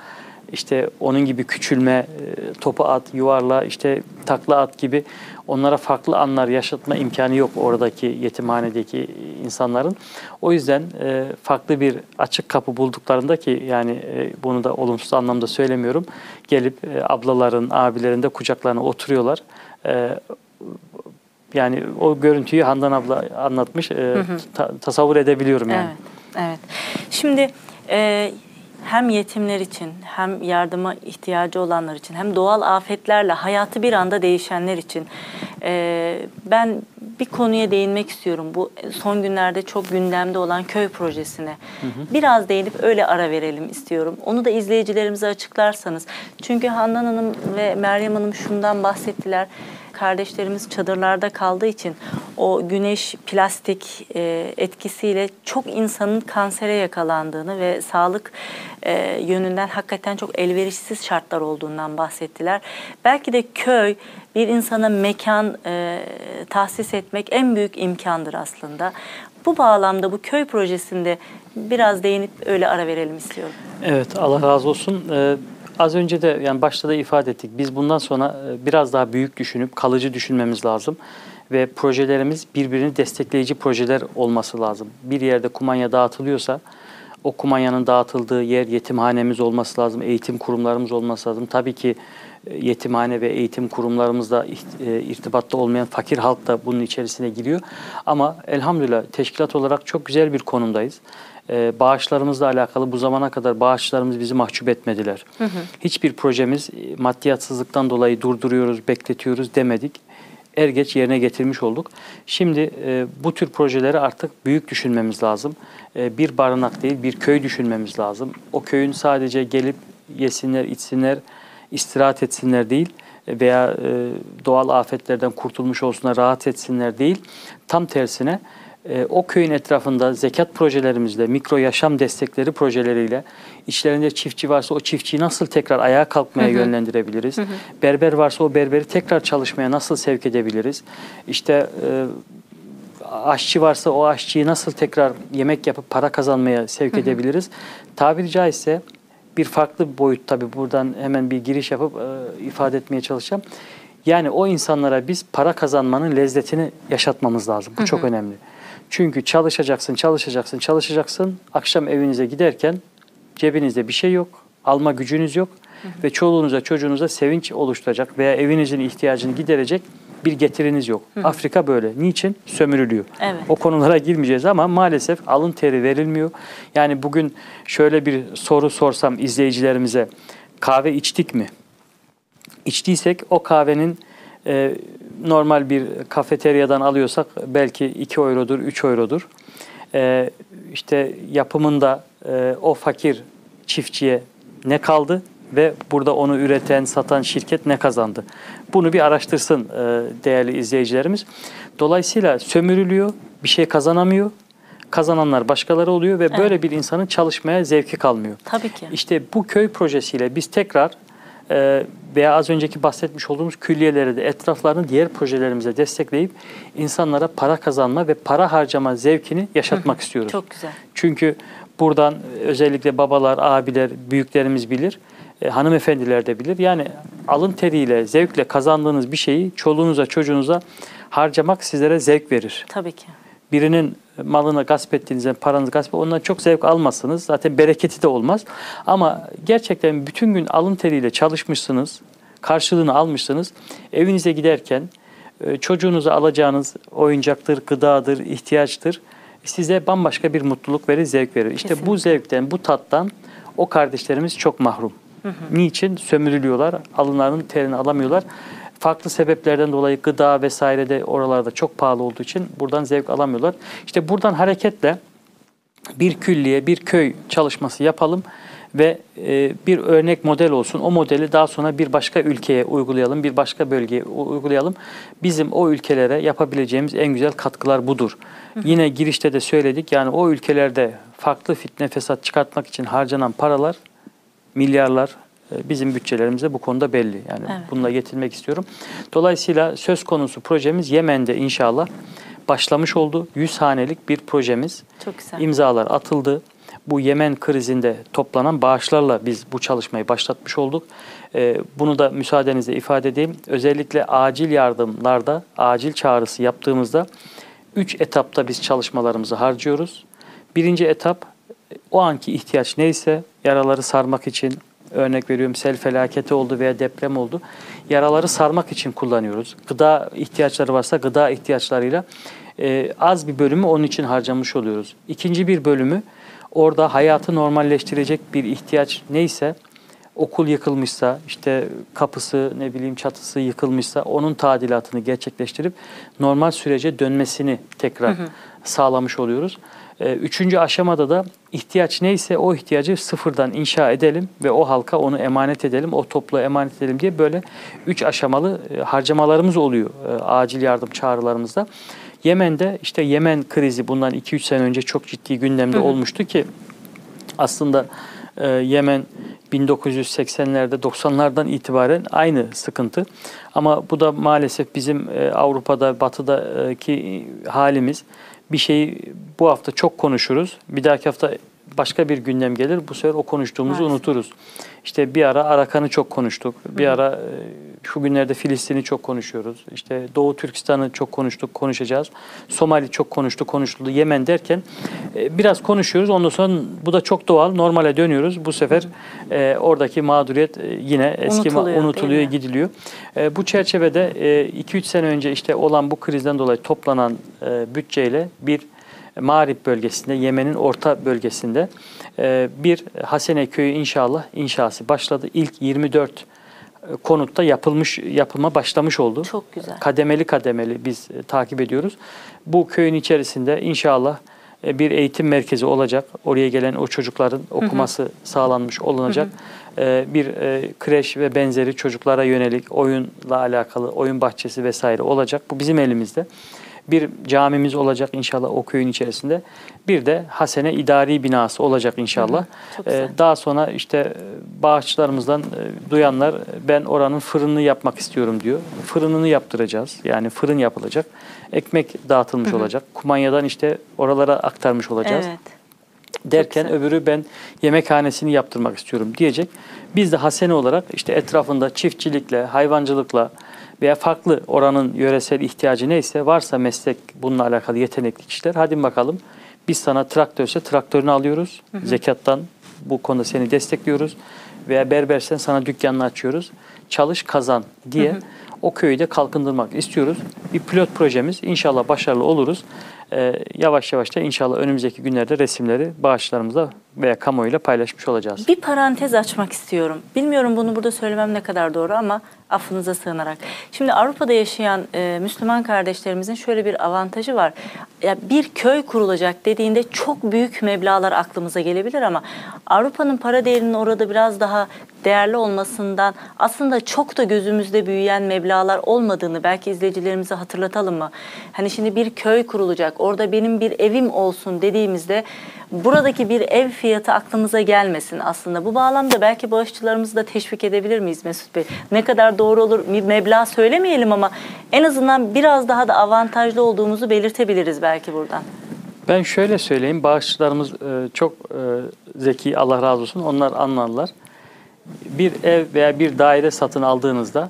işte onun gibi küçülme, e, topu at, yuvarla, işte takla at gibi onlara farklı anlar yaşatma imkanı yok oradaki yetimhanedeki insanların. O yüzden e, farklı bir açık kapı bulduklarında ki yani e, bunu da olumsuz anlamda söylemiyorum. Gelip ablaların, abilerin de kucaklarına oturuyorlar. Yani o görüntüyü Handan abla anlatmış. E, ta- tasavvur edebiliyorum yani. Evet, evet. Şimdi e, hem yetimler için hem yardıma ihtiyacı olanlar için hem doğal afetlerle hayatı bir anda değişenler için e, ben bir konuya değinmek istiyorum. Bu son günlerde çok gündemde olan köy projesine. Biraz değinip öyle ara verelim istiyorum. Onu da izleyicilerimize açıklarsanız. Çünkü Handan Hanım ve Meryem Hanım şundan bahsettiler kardeşlerimiz çadırlarda kaldığı için o güneş plastik e, etkisiyle çok insanın kansere yakalandığını ve sağlık e, yönünden hakikaten çok elverişsiz şartlar olduğundan bahsettiler. Belki de köy bir insana mekan e, tahsis etmek en büyük imkandır aslında. Bu bağlamda bu köy projesinde biraz değinip öyle ara verelim istiyorum. Evet Allah razı olsun. Ee, Az önce de yani başta da ifade ettik. Biz bundan sonra e, biraz daha büyük düşünüp kalıcı düşünmemiz lazım ve projelerimiz birbirini destekleyici projeler olması lazım. Bir yerde kumanya dağıtılıyorsa o kumanyanın dağıtıldığı yer yetimhanemiz olması lazım, eğitim kurumlarımız olması lazım. Tabii ki e, yetimhane ve eğitim kurumlarımızda e, irtibatta olmayan fakir halk da bunun içerisine giriyor. Ama elhamdülillah teşkilat olarak çok güzel bir konumdayız. E, bağışlarımızla alakalı bu zamana kadar bağışlarımız bizi mahcup etmediler. Hı hı. Hiçbir projemiz maddiyatsızlıktan dolayı durduruyoruz, bekletiyoruz demedik er geç yerine getirmiş olduk. Şimdi e, bu tür projeleri artık büyük düşünmemiz lazım. E, bir barınak değil, bir köy düşünmemiz lazım. O köyün sadece gelip yesinler, içsinler, istirahat etsinler değil veya e, doğal afetlerden kurtulmuş olsunlar, rahat etsinler değil. Tam tersine e, o köyün etrafında zekat projelerimizle, mikro yaşam destekleri projeleriyle içlerinde çiftçi varsa o çiftçiyi nasıl tekrar ayağa kalkmaya hı hı. yönlendirebiliriz? Hı hı. Berber varsa o berberi tekrar çalışmaya nasıl sevk edebiliriz? İşte e, aşçı varsa o aşçıyı nasıl tekrar yemek yapıp para kazanmaya sevk hı hı. edebiliriz? Tabiri caizse bir farklı boyut tabii buradan hemen bir giriş yapıp e, ifade etmeye çalışacağım. Yani o insanlara biz para kazanmanın lezzetini yaşatmamız lazım. Bu hı hı. çok önemli. Çünkü çalışacaksın, çalışacaksın, çalışacaksın. Akşam evinize giderken cebinizde bir şey yok, alma gücünüz yok hı hı. ve çoluğunuza, çocuğunuza sevinç oluşturacak veya evinizin ihtiyacını giderecek bir getiriniz yok. Hı hı. Afrika böyle. Niçin? Sömürülüyor. Evet. O konulara girmeyeceğiz ama maalesef alın teri verilmiyor. Yani bugün şöyle bir soru sorsam izleyicilerimize kahve içtik mi? İçtiysek o kahvenin e, normal bir kafeteryadan alıyorsak belki 2 eurodur, 3 eurodur. E, işte yapımında e, o fakir çiftçiye ne kaldı ve burada onu üreten, satan şirket ne kazandı? Bunu bir araştırsın e, değerli izleyicilerimiz. Dolayısıyla sömürülüyor, bir şey kazanamıyor. Kazananlar başkaları oluyor ve evet. böyle bir insanın çalışmaya zevki kalmıyor. Tabii ki. İşte bu köy projesiyle biz tekrar e, veya az önceki bahsetmiş olduğumuz külliyeleri de etraflarını diğer projelerimize destekleyip insanlara para kazanma ve para harcama zevkini yaşatmak Hı, istiyoruz. Çok güzel. Çünkü buradan özellikle babalar, abiler, büyüklerimiz bilir. E, hanımefendiler de bilir. Yani alın teriyle, zevkle kazandığınız bir şeyi çoluğunuza, çocuğunuza harcamak sizlere zevk verir. Tabii ki. Birinin malını gasp ettiğinizde, paranızı gasp ondan çok zevk almazsınız. Zaten bereketi de olmaz. Ama gerçekten bütün gün alın teriyle çalışmışsınız, karşılığını almışsınız. Evinize giderken e, çocuğunuza alacağınız oyuncaktır, gıdadır, ihtiyaçtır. Size bambaşka bir mutluluk verir, zevk verir. İşte Kesinlikle. bu zevkten, bu tattan o kardeşlerimiz çok mahrum. Hı hı. Niçin? Sömürülüyorlar, alınlarının terini alamıyorlar farklı sebeplerden dolayı gıda vesaire de oralarda çok pahalı olduğu için buradan zevk alamıyorlar. İşte buradan hareketle bir külliye, bir köy çalışması yapalım ve e, bir örnek model olsun. O modeli daha sonra bir başka ülkeye uygulayalım, bir başka bölgeye uygulayalım. Bizim o ülkelere yapabileceğimiz en güzel katkılar budur. Hı Yine girişte de söyledik yani o ülkelerde farklı fitne fesat çıkartmak için harcanan paralar milyarlar, e, bizim bütçelerimize bu konuda belli. Yani evet. bununla yetinmek istiyorum. Dolayısıyla söz konusu projemiz Yemen'de inşallah başlamış oldu. 100 hanelik bir projemiz. Çok güzel. İmzalar atıldı. Bu Yemen krizinde toplanan bağışlarla biz bu çalışmayı başlatmış olduk. E, bunu da müsaadenizle ifade edeyim. Özellikle acil yardımlarda acil çağrısı yaptığımızda 3 etapta biz çalışmalarımızı harcıyoruz. Birinci etap o anki ihtiyaç neyse yaraları sarmak için, örnek veriyorum sel felaketi oldu veya deprem oldu. Yaraları sarmak için kullanıyoruz. Gıda ihtiyaçları varsa gıda ihtiyaçlarıyla e, az bir bölümü onun için harcamış oluyoruz. İkinci bir bölümü orada hayatı normalleştirecek bir ihtiyaç neyse okul yıkılmışsa, işte kapısı, ne bileyim çatısı yıkılmışsa onun tadilatını gerçekleştirip normal sürece dönmesini tekrar hı hı. sağlamış oluyoruz. Ee, üçüncü aşamada da ihtiyaç neyse o ihtiyacı sıfırdan inşa edelim ve o halka onu emanet edelim, o toplu emanet edelim diye böyle üç aşamalı e, harcamalarımız oluyor e, acil yardım çağrılarımızda. Yemen'de işte Yemen krizi bundan 2-3 sene önce çok ciddi gündemde hı olmuştu ki aslında e, Yemen 1980'lerde 90'lardan itibaren aynı sıkıntı. Ama bu da maalesef bizim Avrupa'da, Batı'daki halimiz bir şeyi bu hafta çok konuşuruz. Bir dahaki hafta başka bir gündem gelir. Bu sefer o konuştuğumuzu Maalesef. unuturuz. İşte bir ara Arakan'ı çok konuştuk. Bir ara e, şu günlerde Filistin'i çok konuşuyoruz. İşte Doğu Türkistan'ı çok konuştuk, konuşacağız. Somali çok konuştu, konuşuldu. Yemen derken e, biraz konuşuyoruz. Ondan sonra bu da çok doğal. Normale dönüyoruz. Bu sefer e, oradaki mağduriyet e, yine eski Unutuluyor, unutuluyor, gidiliyor. E, bu çerçevede 2-3 sene önce işte olan bu krizden dolayı toplanan e, bütçeyle bir Mağrip bölgesinde, Yemen'in orta bölgesinde e, bir Hasene Köyü inşallah inşası başladı. İlk 24 e, konutta yapılmış yapılma başlamış oldu. Çok güzel. Kademeli kademeli biz e, takip ediyoruz. Bu köyün içerisinde inşallah e, bir eğitim merkezi olacak. Oraya gelen o çocukların okuması sağlanmış olunacak. E, Bir e, kreş ve benzeri çocuklara yönelik oyunla alakalı oyun bahçesi vesaire olacak. Bu bizim elimizde. Bir camimiz olacak inşallah o köyün içerisinde. Bir de Hasene idari binası olacak inşallah. Çok Ee, güzel. daha sonra işte e, bağışçılarımızdan e, duyanlar ben oranın fırınını yapmak istiyorum diyor. Fırınını yaptıracağız. Yani fırın yapılacak. Ekmek dağıtılmış olacak. Kumanyadan işte oralara aktarmış olacağız Evet. derken öbürü ben yemekhanesini yaptırmak istiyorum diyecek. Biz de Hasene olarak işte etrafında çiftçilikle, hayvancılıkla veya farklı oranın yöresel ihtiyacı neyse varsa meslek bununla alakalı yetenekli kişiler hadi bakalım biz sana traktörse traktörünü alıyoruz. Zekattan bu konuda seni destekliyoruz. Veya berbersen sana dükkanını açıyoruz. Çalış kazan diye o köyü de kalkındırmak istiyoruz. Bir pilot projemiz inşallah başarılı oluruz. Ee, yavaş yavaş da inşallah önümüzdeki günlerde resimleri bağışlarımızla veya kamuoyuyla paylaşmış olacağız. Bir parantez açmak istiyorum. Bilmiyorum bunu burada söylemem ne kadar doğru ama affınıza sığınarak. Şimdi Avrupa'da yaşayan e, Müslüman kardeşlerimizin şöyle bir avantajı var. Ya bir köy kurulacak dediğinde çok büyük meblağlar aklımıza gelebilir ama Avrupa'nın para değerinin orada biraz daha değerli olmasından aslında çok da gözümüzde büyüyen meblağlar olmadığını belki izleyicilerimize hatırlatalım mı? Hani şimdi bir köy kurulacak, orada benim bir evim olsun dediğimizde buradaki bir ev fiyatı aklımıza gelmesin aslında. Bu bağlamda belki bağışçılarımızı da teşvik edebilir miyiz Mesut Bey? Ne kadar doğru olur bir meblağ söylemeyelim ama en azından biraz daha da avantajlı olduğumuzu belirtebiliriz belki buradan. Ben şöyle söyleyeyim, bağışçılarımız e, çok e, zeki, Allah razı olsun, onlar anlarlar. Bir ev veya bir daire satın aldığınızda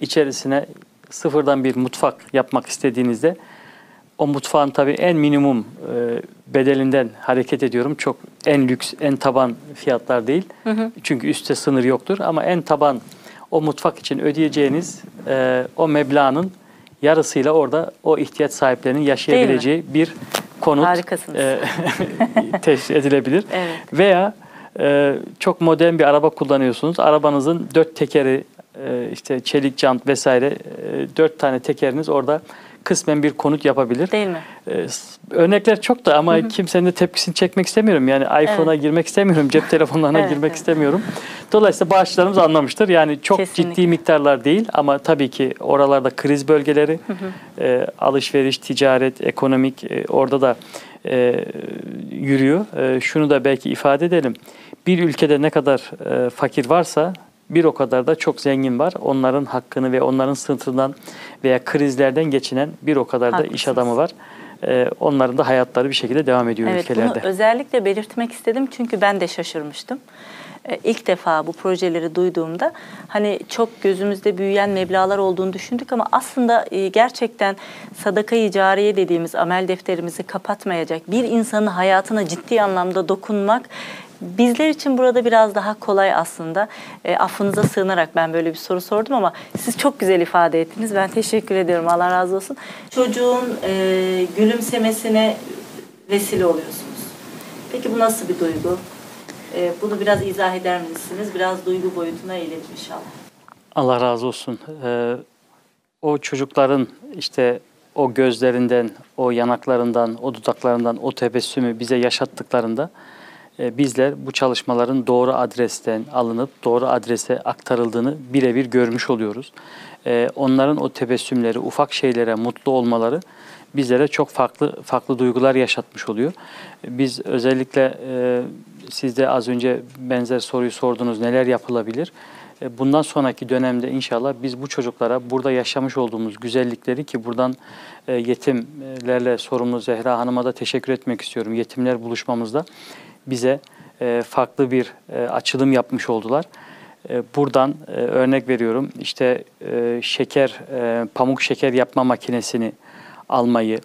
içerisine sıfırdan bir mutfak yapmak istediğinizde o mutfağın tabii en minimum e, bedelinden hareket ediyorum. Çok en lüks, en taban fiyatlar değil. Çünkü üstte sınır yoktur ama en taban o mutfak için ödeyeceğiniz e, o meblağın yarısıyla orada o ihtiyaç sahiplerinin yaşayabileceği bir konut e, teşhis edilebilir. Evet. Veya e, çok modern bir araba kullanıyorsunuz. Arabanızın dört tekeri, e, işte çelik jant vesaire, e, dört tane tekeriniz orada kısmen bir konut yapabilir. Değil mi? E, s- örnekler çok da ama kimsenin de tepkisini çekmek istemiyorum. Yani iPhone'a girmek istemiyorum, cep telefonlarına Evet, girmek evet. istemiyorum. Dolayısıyla bağışçılarımız anlamıştır. Yani çok Kesinlikle. ciddi miktarlar değil ama tabii ki oralarda kriz bölgeleri, e, alışveriş, ticaret, ekonomik e, orada da e, yürüyor. E, şunu da belki ifade edelim. Bir ülkede ne kadar e, fakir varsa bir o kadar da çok zengin var. Onların hakkını ve onların sınıfından veya krizlerden geçinen bir o kadar da iş adamı var. E, onların da hayatları bir şekilde devam ediyor Evet ülkelerde. bunu özellikle belirtmek istedim çünkü ben de şaşırmıştım. Ee, İlk defa bu projeleri duyduğumda hani çok gözümüzde büyüyen meblağlar olduğunu düşündük ama aslında e, gerçekten sadaka-i cariye dediğimiz amel defterimizi kapatmayacak bir insanın hayatına ciddi anlamda dokunmak bizler için burada biraz daha kolay aslında. E, affınıza sığınarak ben böyle bir soru sordum ama siz çok güzel ifade ettiniz. Ben teşekkür ediyorum. Allah razı olsun. Çocuğun e, gülümsemesine vesile oluyorsunuz. Peki bu nasıl bir duygu? Ee, bunu biraz izah eder misiniz? Biraz duygu boyutuna eğilelim inşallah. Allah razı olsun. Ee, o çocukların işte o gözlerinden, o yanaklarından, o dudaklarından o tebessümü bize yaşattıklarında e, bizler bu çalışmaların doğru adresten alınıp doğru adrese aktarıldığını birebir görmüş oluyoruz. E, onların o tebessümleri, ufak şeylere mutlu olmaları bizlere çok farklı farklı duygular yaşatmış oluyor. Biz özellikle e, siz de az önce benzer soruyu sordunuz neler yapılabilir? E, Bundan sonraki dönemde inşallah biz bu çocuklara burada yaşamış olduğumuz güzellikleri ki buradan e, yetimlerle sorumlu Zehra Hanım'a da teşekkür etmek istiyorum. Yetimler buluşmamızda bize e, farklı bir e, açılım yapmış oldular. E, buradan örnek veriyorum işte şeker, pamuk şeker yapma makinesini almayı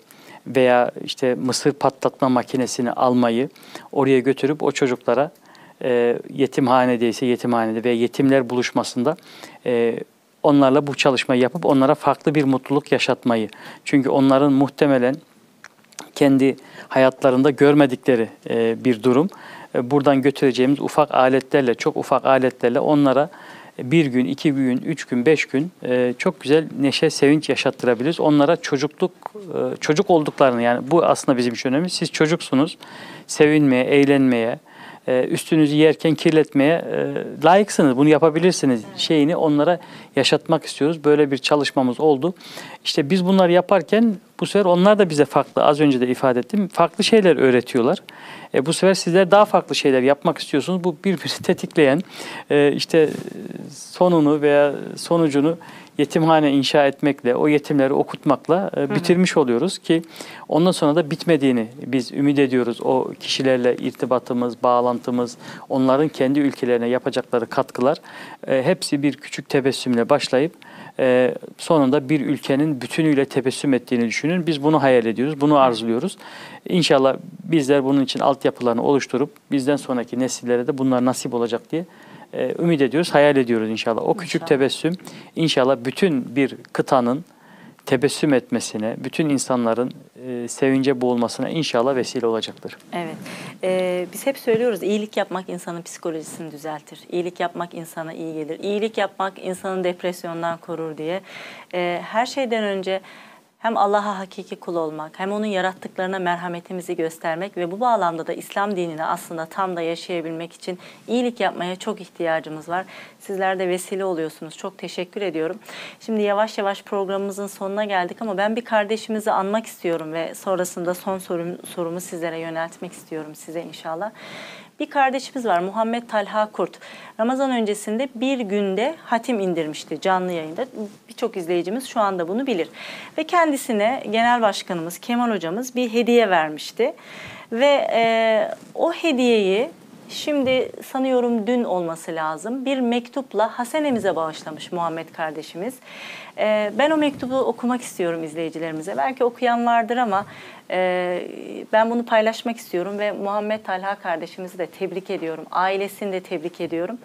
veya işte mısır patlatma makinesini almayı oraya götürüp o çocuklara e, yetimhanedeyse yetimhanede veya yetimler buluşmasında e, onlarla bu çalışmayı yapıp onlara farklı bir mutluluk yaşatmayı. Çünkü onların muhtemelen kendi hayatlarında görmedikleri e, bir durum. E, buradan götüreceğimiz ufak aletlerle, çok ufak aletlerle onlara bir gün, iki gün, üç gün, beş gün e, çok güzel neşe, sevinç yaşattırabiliriz. Onlara çocukluk, e, çocuk olduklarını yani bu aslında bizim için önemli. Siz çocuksunuz, sevinmeye, eğlenmeye, e, üstünüzü yerken kirletmeye e, layıksınız. Bunu yapabilirsiniz şeyini onlara yaşatmak istiyoruz. Böyle bir çalışmamız oldu. İşte biz bunları yaparken bu sefer onlar da bize farklı, az önce de ifade ettim, farklı şeyler öğretiyorlar. E, bu sefer sizler daha farklı şeyler yapmak istiyorsunuz. Bu birbirini tetikleyen, e, işte sonunu veya sonucunu yetimhane inşa etmekle, o yetimleri okutmakla e, bitirmiş oluyoruz ki ondan sonra da bitmediğini biz ümit ediyoruz. O kişilerle irtibatımız, bağlantımız, onların kendi ülkelerine yapacakları katkılar e, hepsi bir küçük tebessümle başlayıp e, sonunda bir ülkenin bütünüyle tebessüm ettiğini düşünün. Biz bunu hayal ediyoruz, bunu arzuluyoruz. İnşallah bizler bunun için altyapılarını oluşturup bizden sonraki nesillere de bunlar nasip olacak diye e, ümit ediyoruz, hayal ediyoruz inşallah. O küçük inşallah. tebessüm inşallah bütün bir kıtanın tebessüm etmesine, bütün insanların e, sevince boğulmasına inşallah vesile olacaktır. Evet. Ee, biz hep söylüyoruz iyilik yapmak insanın psikolojisini düzeltir. İyilik yapmak insana iyi gelir. İyilik yapmak insanı depresyondan korur diye. Ee, her şeyden önce hem Allah'a hakiki kul olmak, hem onun yarattıklarına merhametimizi göstermek ve bu bağlamda da İslam dinini aslında tam da yaşayabilmek için iyilik yapmaya çok ihtiyacımız var. Sizler de vesile oluyorsunuz. Çok teşekkür ediyorum. Şimdi yavaş yavaş programımızın sonuna geldik ama ben bir kardeşimizi anmak istiyorum ve sonrasında son sorum, sorumu sizlere yöneltmek istiyorum size inşallah. Bir kardeşimiz var Muhammed Talha Kurt. Ramazan öncesinde bir günde hatim indirmişti canlı yayında. Birçok izleyicimiz şu anda bunu bilir. Ve kendisine Genel Başkanımız Kemal Hocamız bir hediye vermişti. Ve e, o hediyeyi Şimdi sanıyorum dün olması lazım. Bir mektupla Hasenemize bağışlamış Muhammed kardeşimiz. Ee, ben o mektubu okumak istiyorum izleyicilerimize. Belki okuyan vardır ama e, ben bunu paylaşmak istiyorum ve Muhammed Talha kardeşimizi de tebrik ediyorum. Ailesini de tebrik ediyorum.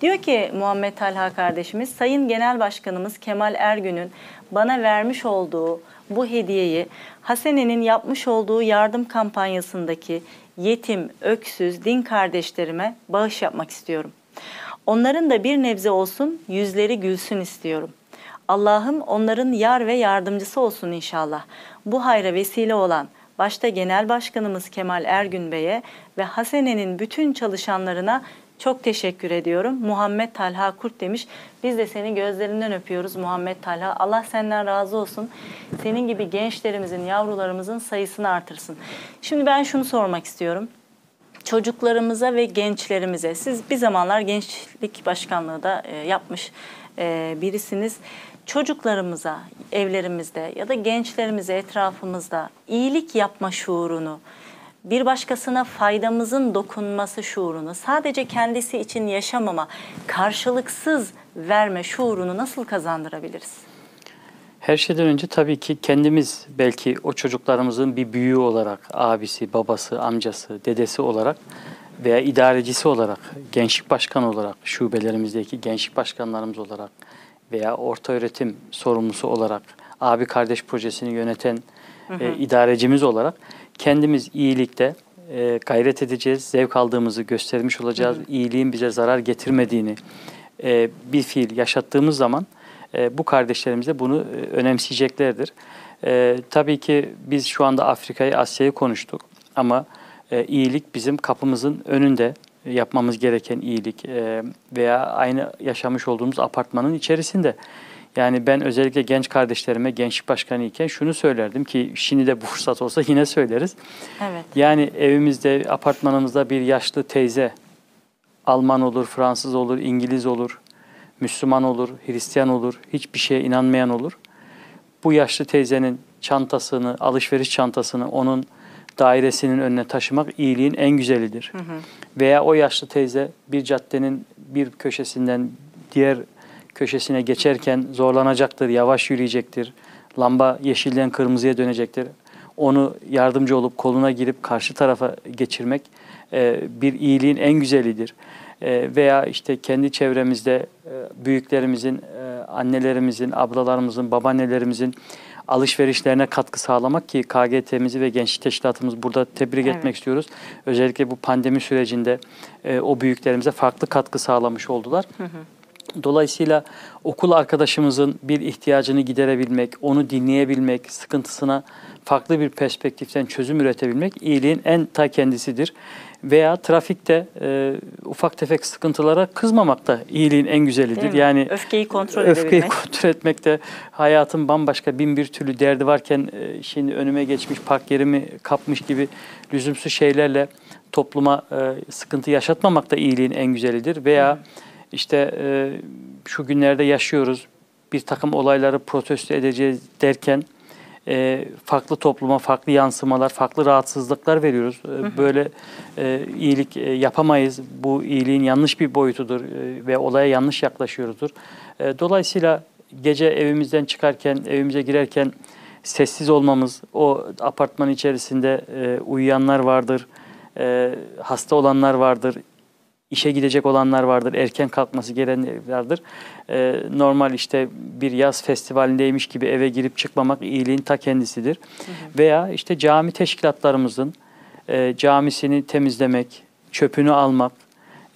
Diyor ki Muhammed Talha kardeşimiz, Sayın Genel Başkanımız Kemal Ergün'ün bana vermiş olduğu bu hediyeyi Hasene'nin yapmış olduğu yardım kampanyasındaki yetim, öksüz, din kardeşlerime bağış yapmak istiyorum. Onların da bir nebze olsun, yüzleri gülsün istiyorum. Allah'ım onların yar ve yardımcısı olsun inşallah. Bu hayra vesile olan başta Genel Başkanımız Kemal Ergün Bey'e ve Hasene'nin bütün çalışanlarına çok teşekkür ediyorum. Muhammed Talha Kurt demiş. Biz de seni gözlerinden öpüyoruz Muhammed Talha. Allah senden razı olsun. Senin gibi gençlerimizin, yavrularımızın sayısını artırsın. Şimdi ben şunu sormak istiyorum. Çocuklarımıza ve gençlerimize, siz bir zamanlar gençlik başkanlığı da e, yapmış e, birisiniz. Çocuklarımıza, evlerimizde ya da gençlerimize, etrafımızda iyilik yapma şuurunu, bir başkasına faydamızın dokunması şuurunu, sadece kendisi için yaşamama, karşılıksız verme şuurunu nasıl kazandırabiliriz? Her şeyden önce tabii ki kendimiz belki o çocuklarımızın bir büyüğü olarak, abisi, babası, amcası, dedesi olarak veya idarecisi olarak, gençlik başkanı olarak, şubelerimizdeki gençlik başkanlarımız olarak veya orta öğretim sorumlusu olarak, abi kardeş projesini yöneten hı hı. E, idarecimiz olarak kendimiz iyilikte e, gayret edeceğiz, zevk aldığımızı göstermiş olacağız. Hı hı. İyiliğin bize zarar getirmediğini e, bir fiil yaşattığımız zaman e, bu kardeşlerimiz de bunu e, önemseyeceklerdir. E, tabii ki biz şu anda Afrika'yı, Asya'yı konuştuk ama e, iyilik bizim kapımızın önünde yapmamız gereken iyilik e, veya aynı yaşamış olduğumuz apartmanın içerisinde. Yani ben özellikle genç kardeşlerime gençlik başkanı iken şunu söylerdim ki şimdi de bu fırsat olsa yine söyleriz. Evet. Yani evimizde, apartmanımızda bir yaşlı teyze Alman olur, Fransız olur, İngiliz olur, Müslüman olur, Hristiyan olur, hiçbir şeye inanmayan olur. Bu yaşlı teyzenin çantasını, alışveriş çantasını onun dairesinin önüne taşımak iyiliğin en güzelidir. Veya o yaşlı teyze bir caddenin bir köşesinden diğer köşesine geçerken zorlanacaktır, yavaş yürüyecektir. Lamba yeşilden kırmızıya dönecektir. Onu yardımcı olup koluna girip karşı tarafa geçirmek e, bir iyiliğin en güzelidir. E, veya işte kendi çevremizde e, büyüklerimizin, e, annelerimizin, ablalarımızın, babaannelerimizin alışverişlerine katkı sağlamak ki KGT'mizi ve gençlik teşkilatımız burada tebrik Evet. etmek istiyoruz. Özellikle bu pandemi sürecinde e, o büyüklerimize farklı katkı sağlamış oldular. Dolayısıyla okul arkadaşımızın bir ihtiyacını giderebilmek, onu dinleyebilmek, sıkıntısına farklı bir perspektiften çözüm üretebilmek iyiliğin en ta kendisidir. Veya trafikte e, ufak tefek sıkıntılara kızmamak da iyiliğin en güzelidir. Yani öfkeyi kontrol öfkeyi edebilmek. kontrol etmekte hayatın bambaşka bin bir türlü derdi varken e, şimdi önüme geçmiş park yerimi kapmış gibi lüzumsuz şeylerle topluma e, sıkıntı yaşatmamak da iyiliğin en güzelidir. Veya işte e, şu günlerde yaşıyoruz bir takım olayları protesto edeceğiz derken e, farklı topluma farklı yansımalar, farklı rahatsızlıklar veriyoruz. E, Böyle e, iyilik e, yapamayız. Bu iyiliğin yanlış bir boyutudur e, ve olaya yanlış yaklaşıyoruzdur. E, dolayısıyla gece evimizden çıkarken, evimize girerken sessiz olmamız, o apartman içerisinde e, uyuyanlar vardır, e, hasta olanlar vardır, işe gidecek olanlar vardır, erken kalkması gerekenler vardır. Ee, normal işte bir yaz festivalindeymiş gibi eve girip çıkmamak iyiliğin ta kendisidir. Veya işte cami teşkilatlarımızın e, camisini temizlemek, çöpünü almak,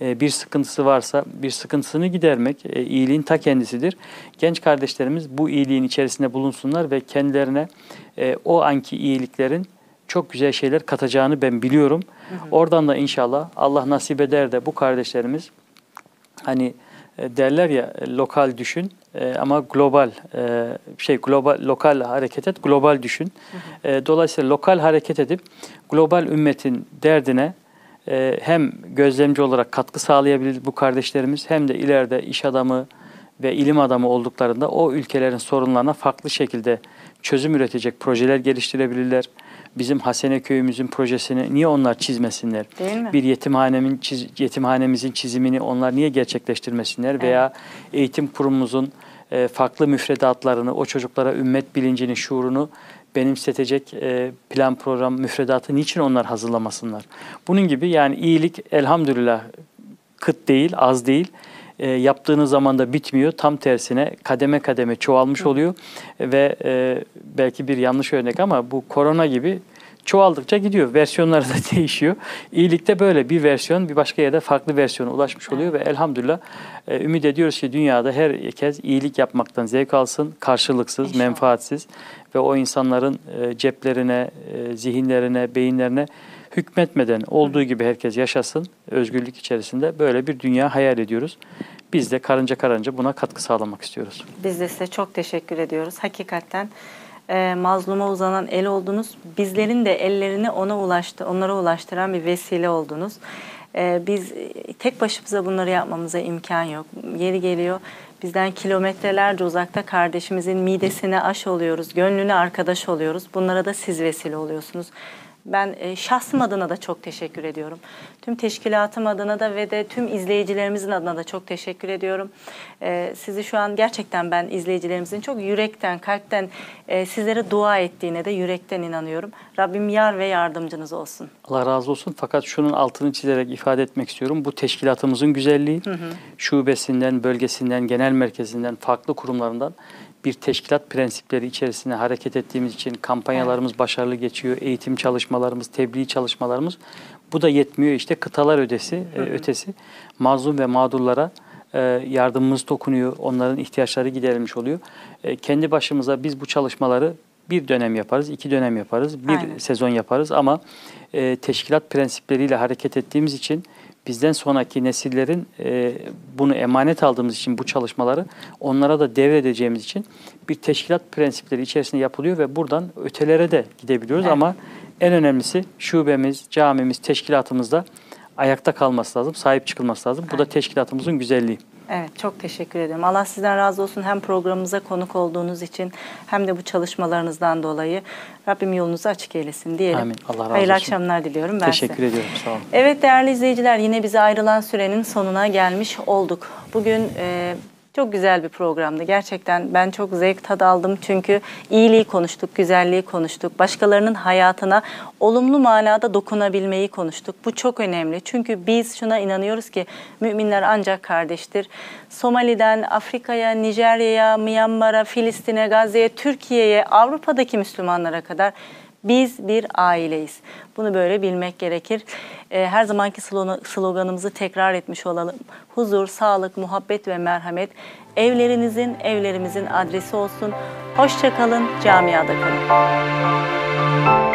e, bir sıkıntısı varsa bir sıkıntısını gidermek e, iyiliğin ta kendisidir. Genç kardeşlerimiz bu iyiliğin içerisinde bulunsunlar ve kendilerine e, o anki iyiliklerin çok güzel şeyler katacağını ben biliyorum. Oradan da inşallah Allah nasip eder de bu kardeşlerimiz hani e, derler ya e, lokal düşün e, ama global şey global lokal hareket et global düşün. E, dolayısıyla lokal hareket edip global ümmetin derdine hem gözlemci olarak katkı sağlayabilir bu kardeşlerimiz hem de ileride iş adamı ve ilim adamı olduklarında o ülkelerin sorunlarına farklı şekilde çözüm üretecek projeler geliştirebilirler. Bizim Hasene köyümüzün projesini niye onlar çizmesinler? Değil mi? Bir yetimhanemin çiz, yetimhanemizin çizimini onlar niye gerçekleştirmesinler veya eğitim kurumumuzun e, farklı müfredatlarını, o çocuklara ümmet bilincini, şuurunu benimsetecek e, plan program müfredatı niçin onlar hazırlamasınlar? Bunun gibi yani iyilik elhamdülillah kıt değil, az değil. E, yaptığınız zaman da bitmiyor. Tam tersine kademe kademe çoğalmış oluyor. Ve e, belki bir yanlış örnek ama bu korona gibi çoğaldıkça gidiyor. Versiyonları da değişiyor. İyilikte böyle bir versiyon bir başka yerde farklı versiyona ulaşmış oluyor ve elhamdülillah e, ümit ediyoruz ki dünyada herkes iyilik yapmaktan zevk alsın, karşılıksız, İnşallah. menfaatsiz ve o insanların e, ceplerine, e, zihinlerine, beyinlerine hükmetmeden olduğu gibi herkes yaşasın, özgürlük içerisinde böyle bir dünya hayal ediyoruz. Biz de karınca karınca buna katkı sağlamak istiyoruz. Biz de size çok teşekkür ediyoruz. Hakikaten e, mazluma uzanan el oldunuz. Bizlerin de ellerini ona ulaştı, onlara ulaştıran bir vesile oldunuz. E, biz tek başımıza bunları yapmamıza imkan yok. Yeri geliyor bizden kilometrelerce uzakta kardeşimizin midesine aş oluyoruz, gönlüne arkadaş oluyoruz. Bunlara da siz vesile oluyorsunuz. Ben e, şahsım adına da çok teşekkür ediyorum. Tüm teşkilatım adına da ve de tüm izleyicilerimizin adına da çok teşekkür ediyorum. E, sizi şu an gerçekten ben izleyicilerimizin çok yürekten, kalpten e, sizlere dua ettiğine de yürekten inanıyorum. Rabbim yar ve yardımcınız olsun. Allah razı olsun. Fakat şunun altını çizerek ifade etmek istiyorum. Bu teşkilatımızın güzelliği, şubesinden, bölgesinden, genel merkezinden, farklı kurumlarından bir teşkilat prensipleri içerisinde hareket ettiğimiz için kampanyalarımız başarılı geçiyor. Eğitim çalışmalarımız, tebliğ çalışmalarımız. Bu da yetmiyor. İşte kıtalar ötesi, e, ötesi mazlum ve mağdurlara e, yardımımız dokunuyor. Onların ihtiyaçları giderilmiş oluyor. E, kendi başımıza biz bu çalışmaları bir dönem yaparız, iki dönem yaparız, bir Aynen. sezon yaparız ama teşkilat prensipleriyle hareket ettiğimiz için bizden sonraki nesillerin e, bunu emanet aldığımız için bu çalışmaları onlara da devredeceğimiz için bir teşkilat prensipleri içerisinde yapılıyor ve buradan ötelere de gidebiliyoruz Evet. ama en önemlisi şubemiz, camimiz, teşkilatımızda ayakta kalması lazım, sahip çıkılması lazım. Bu da teşkilatımızın güzelliği. Evet, çok teşekkür ederim. Allah sizden razı olsun hem programımıza konuk olduğunuz için hem de bu çalışmalarınızdan dolayı. Rabbim yolunuzu açık eylesin diyelim. Amin. Allah razı Hayırlı olsun. akşamlar diliyorum ben Teşekkür size. ediyorum. Sağ olun. Evet değerli izleyiciler yine bize ayrılan sürenin sonuna gelmiş olduk. Bugün e, çok güzel bir programdı. Gerçekten ben çok zevk tad aldım çünkü iyiliği konuştuk, güzelliği konuştuk. Başkalarının hayatına olumlu manada dokunabilmeyi konuştuk. Bu çok önemli. Çünkü biz şuna inanıyoruz ki müminler ancak kardeştir. Somali'den Afrika'ya, Nijerya'ya, Myanmar'a, Filistin'e, Gazze'ye, Türkiye'ye, Avrupa'daki Müslümanlara kadar biz bir aileyiz. Bunu böyle bilmek gerekir. Ee, Her zamanki sloganımızı tekrar etmiş olalım. Huzur, sağlık, muhabbet ve merhamet evlerinizin, evlerimizin adresi olsun. Hoşça kalın, camiada kalın.